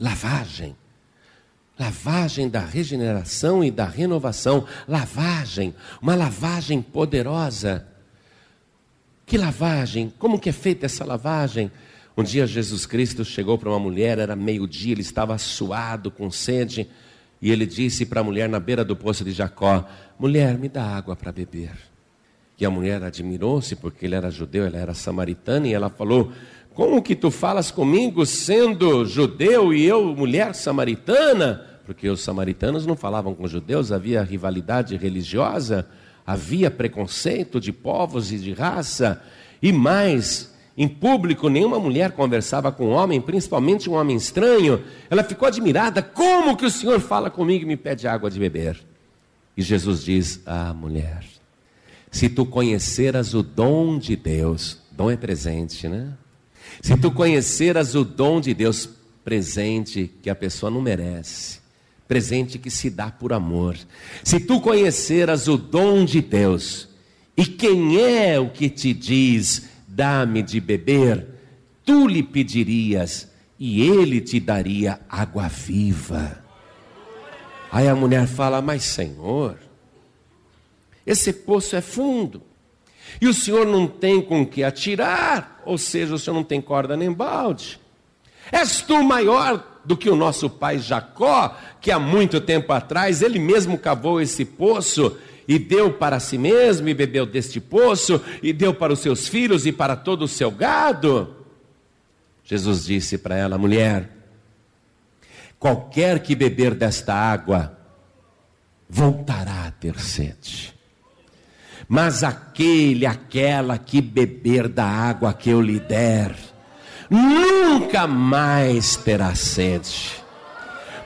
Lavagem lavagem da regeneração e da renovação. Lavagem, uma lavagem poderosa. Que lavagem? Como que é feita essa lavagem? Um dia Jesus Cristo chegou para uma mulher, era meio-dia, ele estava suado, com sede, e ele disse para a mulher na beira do poço de Jacó: Mulher, me dá água para beber. E a mulher admirou-se, porque ele era judeu, ela era samaritana, e ela falou: Como que tu falas comigo sendo judeu e eu mulher samaritana? porque os samaritanos não falavam com judeus, havia rivalidade religiosa, havia preconceito de povos e de raça, e mais, em público, nenhuma mulher conversava com um homem, principalmente um homem estranho. Ela ficou admirada: como que o Senhor fala comigo e me pede água de beber? E Jesus diz: Ah, mulher, se tu conheceras o dom de Deus, dom é presente, né? Se tu conheceras o dom de Deus presente que a pessoa não merece, presente que se dá por amor. Se tu conheceras o dom de Deus, e quem é o que te diz, dá-me de beber, tu lhe pedirias, e ele te daria água viva. Aí a mulher fala: Mas Senhor, esse poço é fundo, e o senhor não tem com que atirar, ou seja, o senhor não tem corda nem balde. És tu maior do que o nosso pai Jacó, que há muito tempo atrás ele mesmo cavou esse poço e deu para si mesmo e bebeu deste poço e deu para os seus filhos e para todo o seu gado? Jesus disse para ela, mulher, qualquer que beber desta água voltará a ter sede. Mas aquele, aquela que beber da água que eu lhe der, nunca mais terá sede,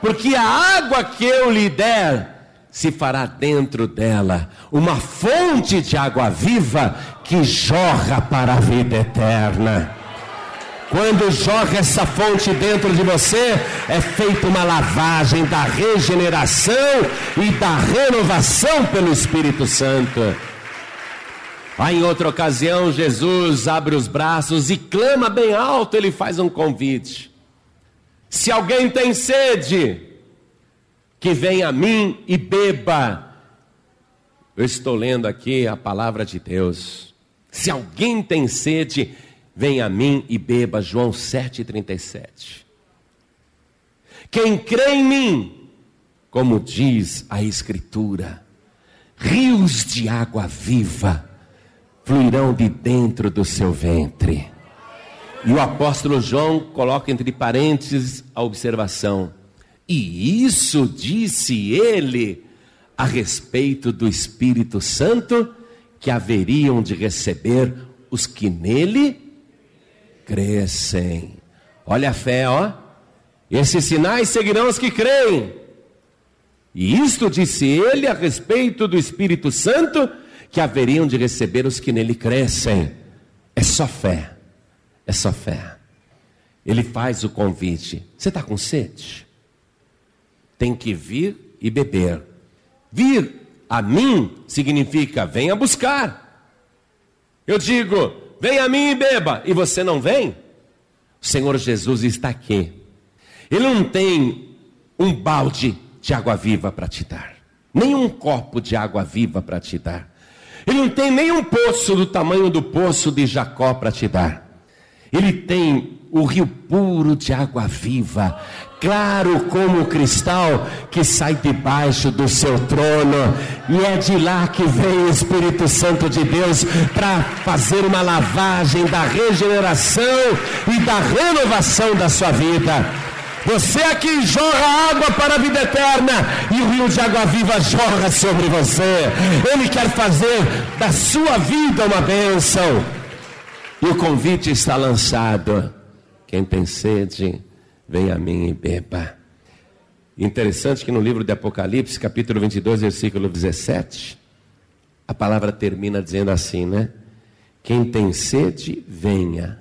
porque a água que eu lhe der, se fará dentro dela uma fonte de água viva que jorra para a vida eterna. Quando jorra essa fonte dentro de você, é feita uma lavagem da regeneração e da renovação pelo Espírito Santo. Aí em outra ocasião, Jesus abre os braços e clama bem alto, ele faz um convite. Se alguém tem sede, que venha a mim e beba. Eu estou lendo aqui a palavra de Deus. Se alguém tem sede, venha a mim e beba. João 7,37. Quem crê em mim, como diz a Escritura, rios de água viva fluirão de dentro do seu ventre. E o apóstolo João coloca entre parênteses a observação. E isso disse ele a respeito do Espírito Santo que haveriam de receber os que nele crescem. Olha a fé, ó. Esses sinais seguirão os que creem. E isto disse ele a respeito do Espírito Santo que haveriam de receber os que nele crescem. É só fé. É só fé. Ele faz o convite. Você está com sede? Tem que vir e beber. Vir a mim significa venha buscar. Eu digo, venha a mim e beba, e você não vem? O Senhor Jesus está aqui. Ele não tem um balde de água viva para te dar, nem um copo de água viva para te dar. Ele não tem nenhum poço do tamanho do poço de Jacó para te dar. Ele tem o rio puro de água viva, claro como o cristal que sai debaixo do seu trono, e é de lá que vem o Espírito Santo de Deus para fazer uma lavagem da regeneração e da renovação da sua vida. Você aqui jorra água para a vida eterna e o rio de água viva jorra sobre você. Ele quer fazer da sua vida uma bênção. E o convite está lançado. Quem tem sede, vem a mim e beba. Interessante que no livro de Apocalipse, capítulo 22, versículo 17, a palavra termina dizendo assim, né? Quem tem sede, venha.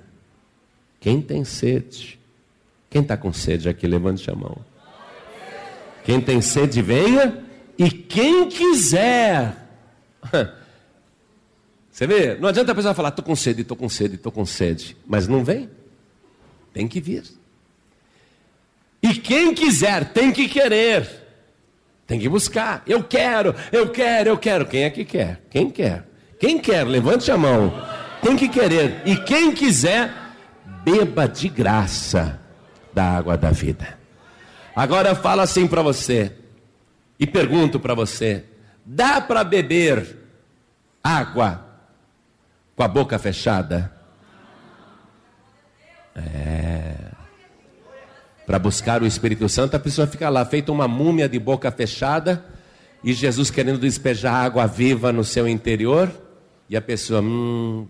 Quem tem sede, quem está com sede aqui, levante a mão. Quem tem sede, venha. E quem quiser. Você vê, não adianta a pessoa falar, estou com sede, estou com sede, estou com sede. Mas não vem. Tem que vir. E quem quiser, tem que querer. Tem que buscar. Eu quero, eu quero, eu quero. Quem é que quer? Quem quer? Quem quer? Levante a mão. Tem que querer. E quem quiser, beba de graça da água da vida. Agora eu falo assim para você e pergunto para você: dá para beber água com a boca fechada? É. Para buscar o Espírito Santo, a pessoa fica lá, feita uma múmia de boca fechada, e Jesus querendo despejar água viva no seu interior, e a pessoa, hum,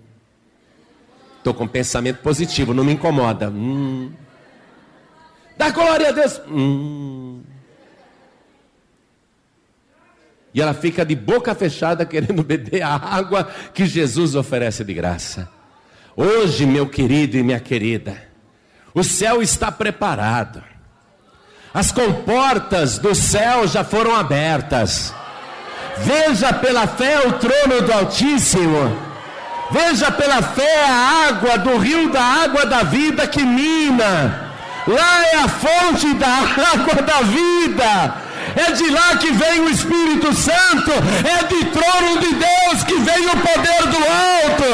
estou com pensamento positivo, não me incomoda. Hum, Dá glória a Deus. Hum. E ela fica de boca fechada querendo beber a água que Jesus oferece de graça. Hoje, meu querido e minha querida, o céu está preparado. As comportas do céu já foram abertas. Veja pela fé o trono do Altíssimo. Veja pela fé a água do rio da água da vida que mina. Lá é a fonte da água da vida. É de lá que vem o Espírito Santo. É de trono de Deus que vem o poder do alto.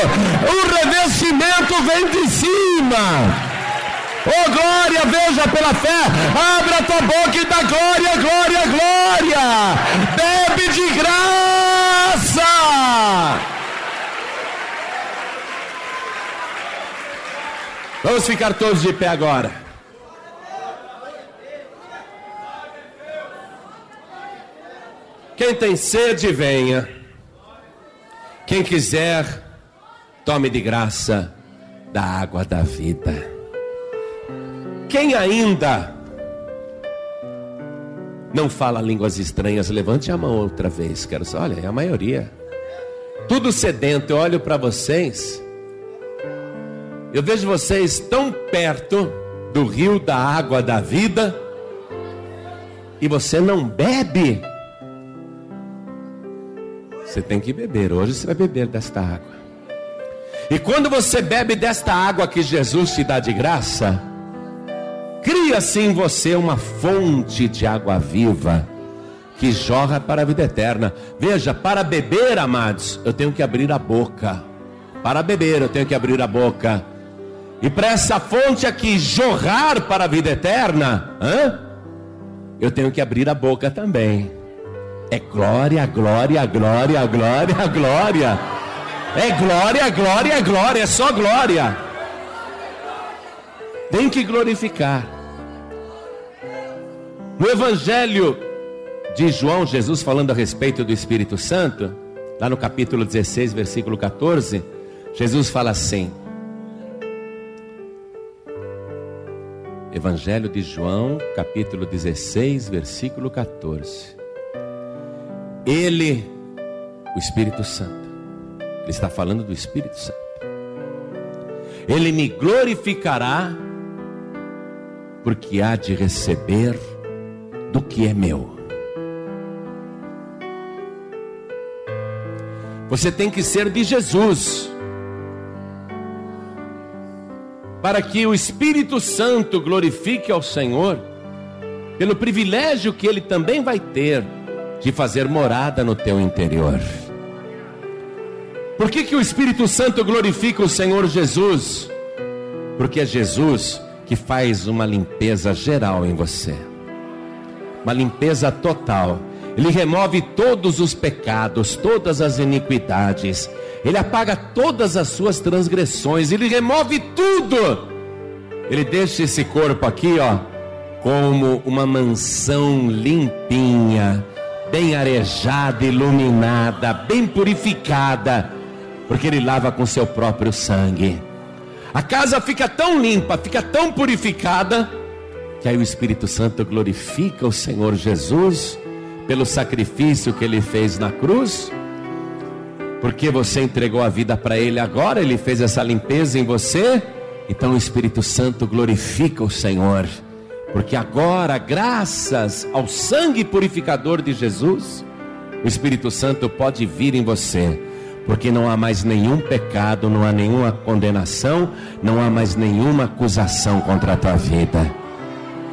O revestimento vem de cima. Oh glória, veja pela fé, abra tua boca e dá glória, glória, glória. Bebe de graça. Vamos ficar todos de pé agora. Quem tem sede, venha. Quem quiser, tome de graça da água da vida. Quem ainda não fala línguas estranhas, levante a mão outra vez. Quero só, olha, é a maioria. Tudo sedento, eu olho para vocês. Eu vejo vocês tão perto do rio da água da vida e você não bebe. Você tem que beber. Hoje você vai beber desta água. E quando você bebe desta água que Jesus te dá de graça, Cria-se em você uma fonte de água viva que jorra para a vida eterna. Veja, para beber, amados, eu tenho que abrir a boca. Para beber, eu tenho que abrir a boca. E para essa fonte aqui jorrar para a vida eterna, eu tenho que abrir a boca também. É glória, glória, glória, glória, glória. É glória, glória, glória, é só glória. Tem que glorificar. No Evangelho de João, Jesus falando a respeito do Espírito Santo, lá no capítulo 16, versículo 14, Jesus fala assim: Evangelho de João, capítulo 16, versículo 14. Ele, o Espírito Santo, ele está falando do Espírito Santo. Ele me glorificará, porque há de receber do que é meu. Você tem que ser de Jesus. Para que o Espírito Santo glorifique ao Senhor, pelo privilégio que ele também vai ter de fazer morada no teu interior. Por que, que o Espírito Santo glorifica o Senhor Jesus? Porque é Jesus que faz uma limpeza geral em você uma limpeza total. Ele remove todos os pecados, todas as iniquidades. Ele apaga todas as suas transgressões. Ele remove tudo. Ele deixa esse corpo aqui, ó, como uma mansão limpinha, bem arejada, iluminada, bem purificada, porque ele lava com seu próprio sangue. A casa fica tão limpa, fica tão purificada, que aí o Espírito Santo glorifica o Senhor Jesus pelo sacrifício que ele fez na cruz, porque você entregou a vida para ele agora, ele fez essa limpeza em você, então o Espírito Santo glorifica o Senhor, porque agora, graças ao sangue purificador de Jesus, o Espírito Santo pode vir em você, porque não há mais nenhum pecado, não há nenhuma condenação, não há mais nenhuma acusação contra a tua vida.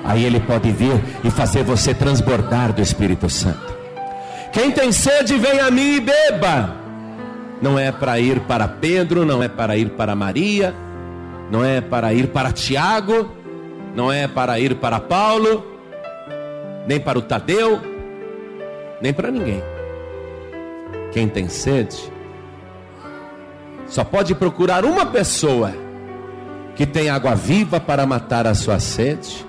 Aí ele pode vir e fazer você transbordar do Espírito Santo. Quem tem sede, vem a mim e beba. Não é para ir para Pedro, não é para ir para Maria, não é para ir para Tiago, não é para ir para Paulo, nem para o Tadeu, nem para ninguém. Quem tem sede, só pode procurar uma pessoa que tem água viva para matar a sua sede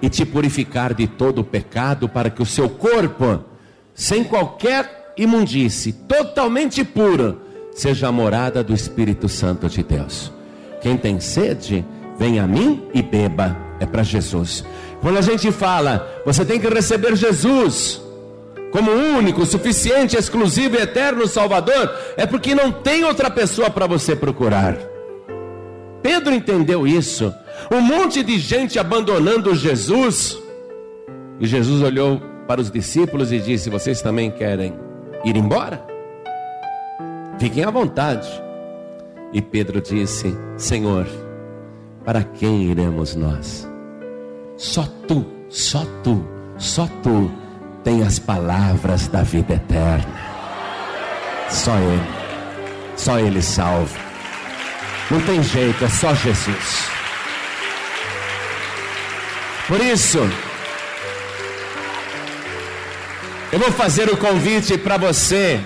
e te purificar de todo o pecado, para que o seu corpo, sem qualquer imundície, totalmente puro, seja a morada do Espírito Santo de Deus. Quem tem sede, vem a mim e beba. É para Jesus. Quando a gente fala, você tem que receber Jesus como único, suficiente, exclusivo e eterno Salvador, é porque não tem outra pessoa para você procurar. Pedro entendeu isso. Um monte de gente abandonando Jesus. E Jesus olhou para os discípulos e disse: Vocês também querem ir embora? Fiquem à vontade. E Pedro disse: Senhor, para quem iremos nós? Só tu, só tu, só tu tem as palavras da vida eterna. Só Ele, só Ele salva. Não tem jeito, é só Jesus. Por isso, eu vou fazer o convite para você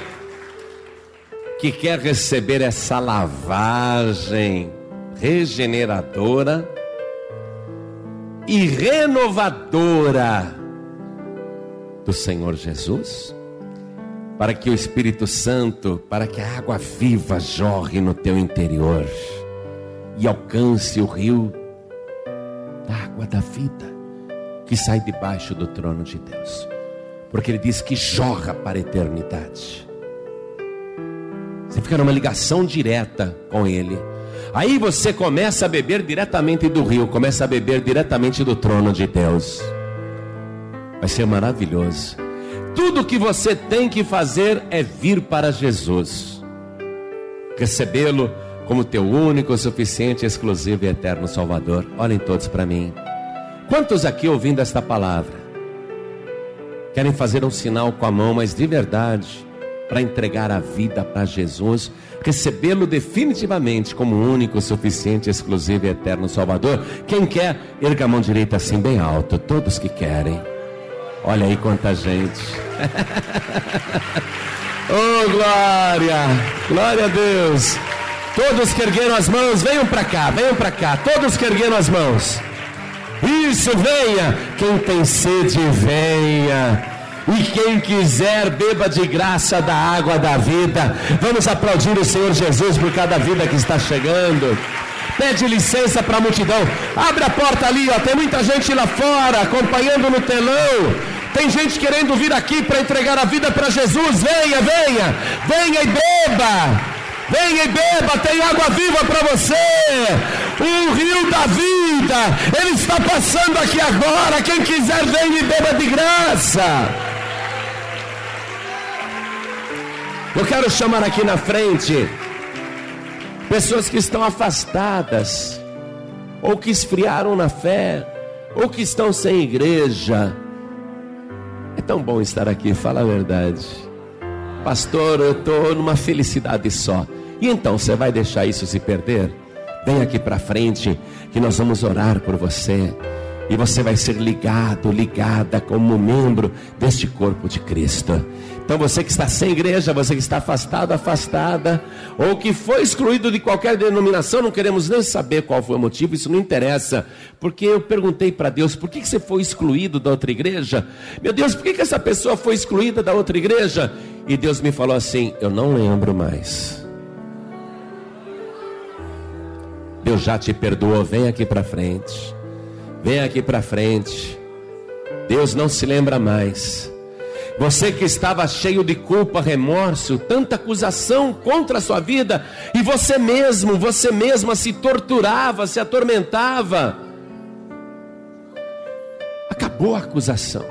que quer receber essa lavagem regeneradora e renovadora do Senhor Jesus, para que o Espírito Santo, para que a água viva jorre no teu interior e alcance o rio da água da vida que sai debaixo do trono de Deus porque ele diz que jorra para a eternidade. Você fica numa ligação direta com ele. Aí você começa a beber diretamente do rio, começa a beber diretamente do trono de Deus. Vai ser maravilhoso. Tudo que você tem que fazer é vir para Jesus, recebê-lo como teu único, suficiente, exclusivo e eterno Salvador. Olhem todos para mim. Quantos aqui ouvindo esta palavra querem fazer um sinal com a mão, mas de verdade, para entregar a vida para Jesus, recebê-lo definitivamente como único, suficiente, exclusivo e eterno Salvador. Quem quer, erga a mão direita assim bem alto, todos que querem. Olha aí quanta gente. oh, glória! Glória a Deus! Todos que ergueram as mãos, venham para cá, venham para cá. Todos que ergueram as mãos. Isso, venha. Quem tem sede, venha. E quem quiser, beba de graça da água da vida. Vamos aplaudir o Senhor Jesus por cada vida que está chegando. Pede licença para a multidão. Abre a porta ali, ó. Tem muita gente lá fora acompanhando no telão. Tem gente querendo vir aqui para entregar a vida para Jesus. Venha, venha, venha e beba. Venha e beba, tem água viva para você. O rio da vida, ele está passando aqui agora. Quem quiser, venha e beba de graça. Eu quero chamar aqui na frente pessoas que estão afastadas, ou que esfriaram na fé, ou que estão sem igreja. É tão bom estar aqui, fala a verdade. Pastor, eu estou numa felicidade só. E então você vai deixar isso se perder? Vem aqui para frente que nós vamos orar por você. E você vai ser ligado, ligada como membro deste corpo de Cristo. Então você que está sem igreja, você que está afastado, afastada, ou que foi excluído de qualquer denominação, não queremos nem saber qual foi o motivo, isso não interessa. Porque eu perguntei para Deus, por que, você foi excluído da outra igreja? Meu Deus, por que essa pessoa foi excluída da outra igreja? E Deus me falou assim: eu não lembro mais. Deus já te perdoou, vem aqui para frente. Vem aqui para frente. Deus não se lembra mais. Você que estava cheio de culpa, remorso, tanta acusação contra a sua vida, e você mesmo, você mesma se torturava, se atormentava. Acabou a acusação.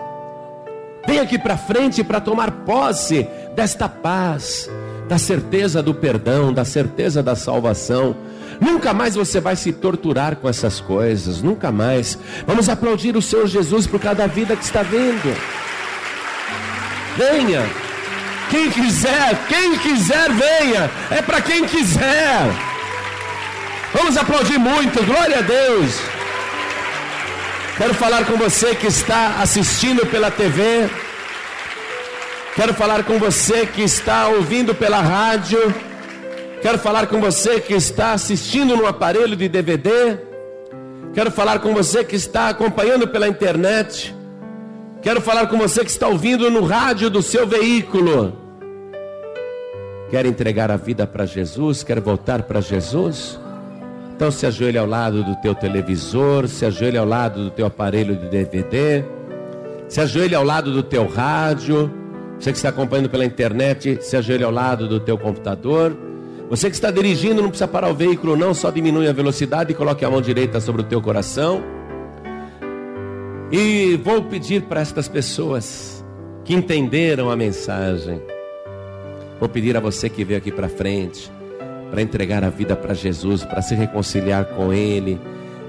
Vem aqui para frente para tomar posse desta paz, da certeza do perdão, da certeza da salvação. Nunca mais você vai se torturar com essas coisas, nunca mais. Vamos aplaudir o Senhor Jesus por cada vida que está vindo. Venha. Quem quiser, quem quiser, venha. É para quem quiser. Vamos aplaudir muito, glória a Deus. Quero falar com você que está assistindo pela TV. Quero falar com você que está ouvindo pela rádio. Quero falar com você que está assistindo no aparelho de DVD. Quero falar com você que está acompanhando pela internet. Quero falar com você que está ouvindo no rádio do seu veículo. Quer entregar a vida para Jesus? Quer voltar para Jesus? Então se ajoelhe ao lado do teu televisor, se ajoelhe ao lado do teu aparelho de DVD, se ajoelhe ao lado do teu rádio. Você que está acompanhando pela internet, se ajoelhe ao lado do teu computador. Você que está dirigindo, não precisa parar o veículo, não, só diminui a velocidade e coloque a mão direita sobre o teu coração. E vou pedir para estas pessoas que entenderam a mensagem, vou pedir a você que veio aqui para frente, para entregar a vida para Jesus, para se reconciliar com Ele,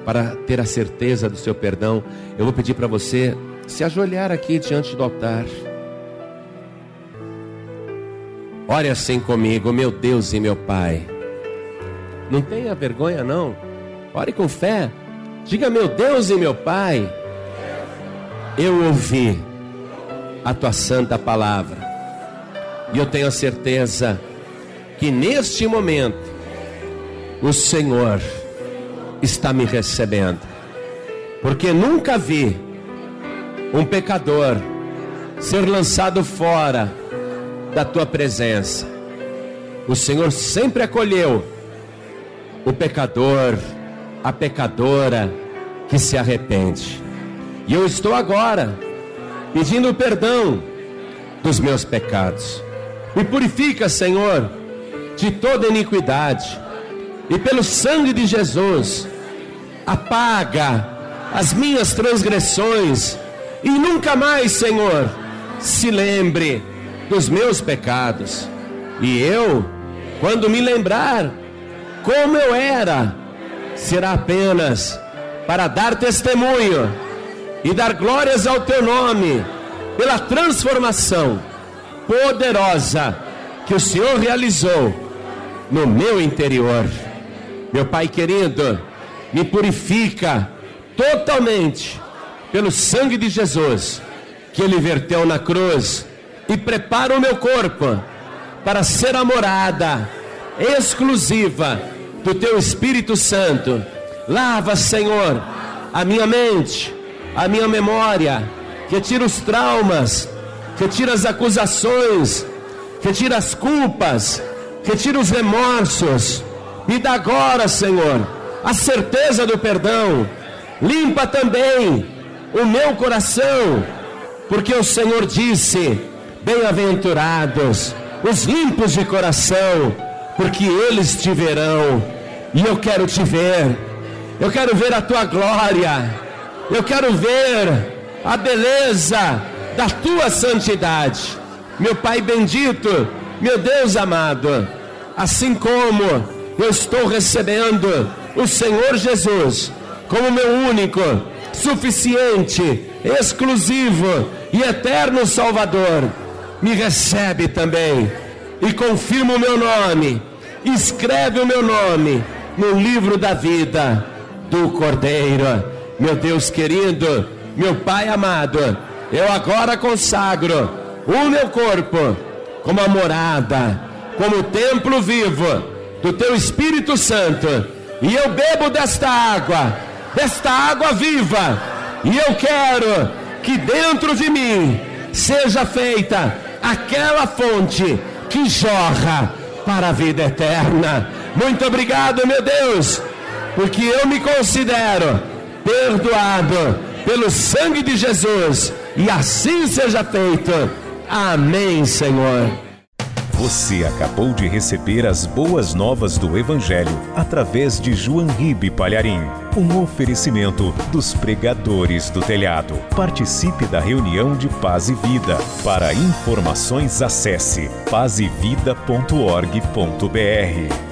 para ter a certeza do seu perdão, eu vou pedir para você se ajoelhar aqui diante do altar. Ore assim comigo, meu Deus e meu Pai. Não tenha vergonha, não. Ore com fé. Diga, meu Deus e meu Pai. Eu ouvi a tua santa palavra. E eu tenho a certeza que neste momento o Senhor está me recebendo. Porque nunca vi um pecador ser lançado fora da tua presença. O Senhor sempre acolheu o pecador, a pecadora que se arrepende. E eu estou agora pedindo perdão dos meus pecados. Me purifica, Senhor, de toda iniquidade. E pelo sangue de Jesus, apaga as minhas transgressões. E nunca mais, Senhor, se lembre dos meus pecados. E eu, quando me lembrar como eu era, será apenas para dar testemunho e dar glórias ao teu nome pela transformação poderosa que o Senhor realizou no meu interior. Meu Pai querido, me purifica totalmente pelo sangue de Jesus que ele verteu na cruz e prepara o meu corpo para ser a morada exclusiva do teu Espírito Santo. Lava, Senhor, a minha mente, a minha memória, retira os traumas, retira as acusações, retira as culpas, retira os remorsos. Me dá agora, Senhor, a certeza do perdão. Limpa também o meu coração, porque o Senhor disse: Bem-aventurados os limpos de coração, porque eles te verão. E eu quero te ver. Eu quero ver a tua glória. Eu quero ver a beleza da tua santidade. Meu Pai bendito, meu Deus amado, assim como eu estou recebendo o Senhor Jesus como meu único, suficiente, exclusivo e eterno Salvador, me recebe também e confirma o meu nome, escreve o meu nome no livro da vida do Cordeiro. Meu Deus querido, meu Pai amado, eu agora consagro o meu corpo como a morada, como templo vivo do Teu Espírito Santo, e eu bebo desta água, desta água viva, e eu quero que dentro de mim seja feita aquela fonte que jorra para a vida eterna. Muito obrigado, meu Deus, porque eu me considero perdoado pelo sangue de Jesus, e assim seja feito. Amém, Senhor. Você acabou de receber as boas novas do Evangelho através de João Ribe Palharim. Um oferecimento dos pregadores do telhado. Participe da reunião de Paz e Vida. Para informações, acesse pazevida.org.br.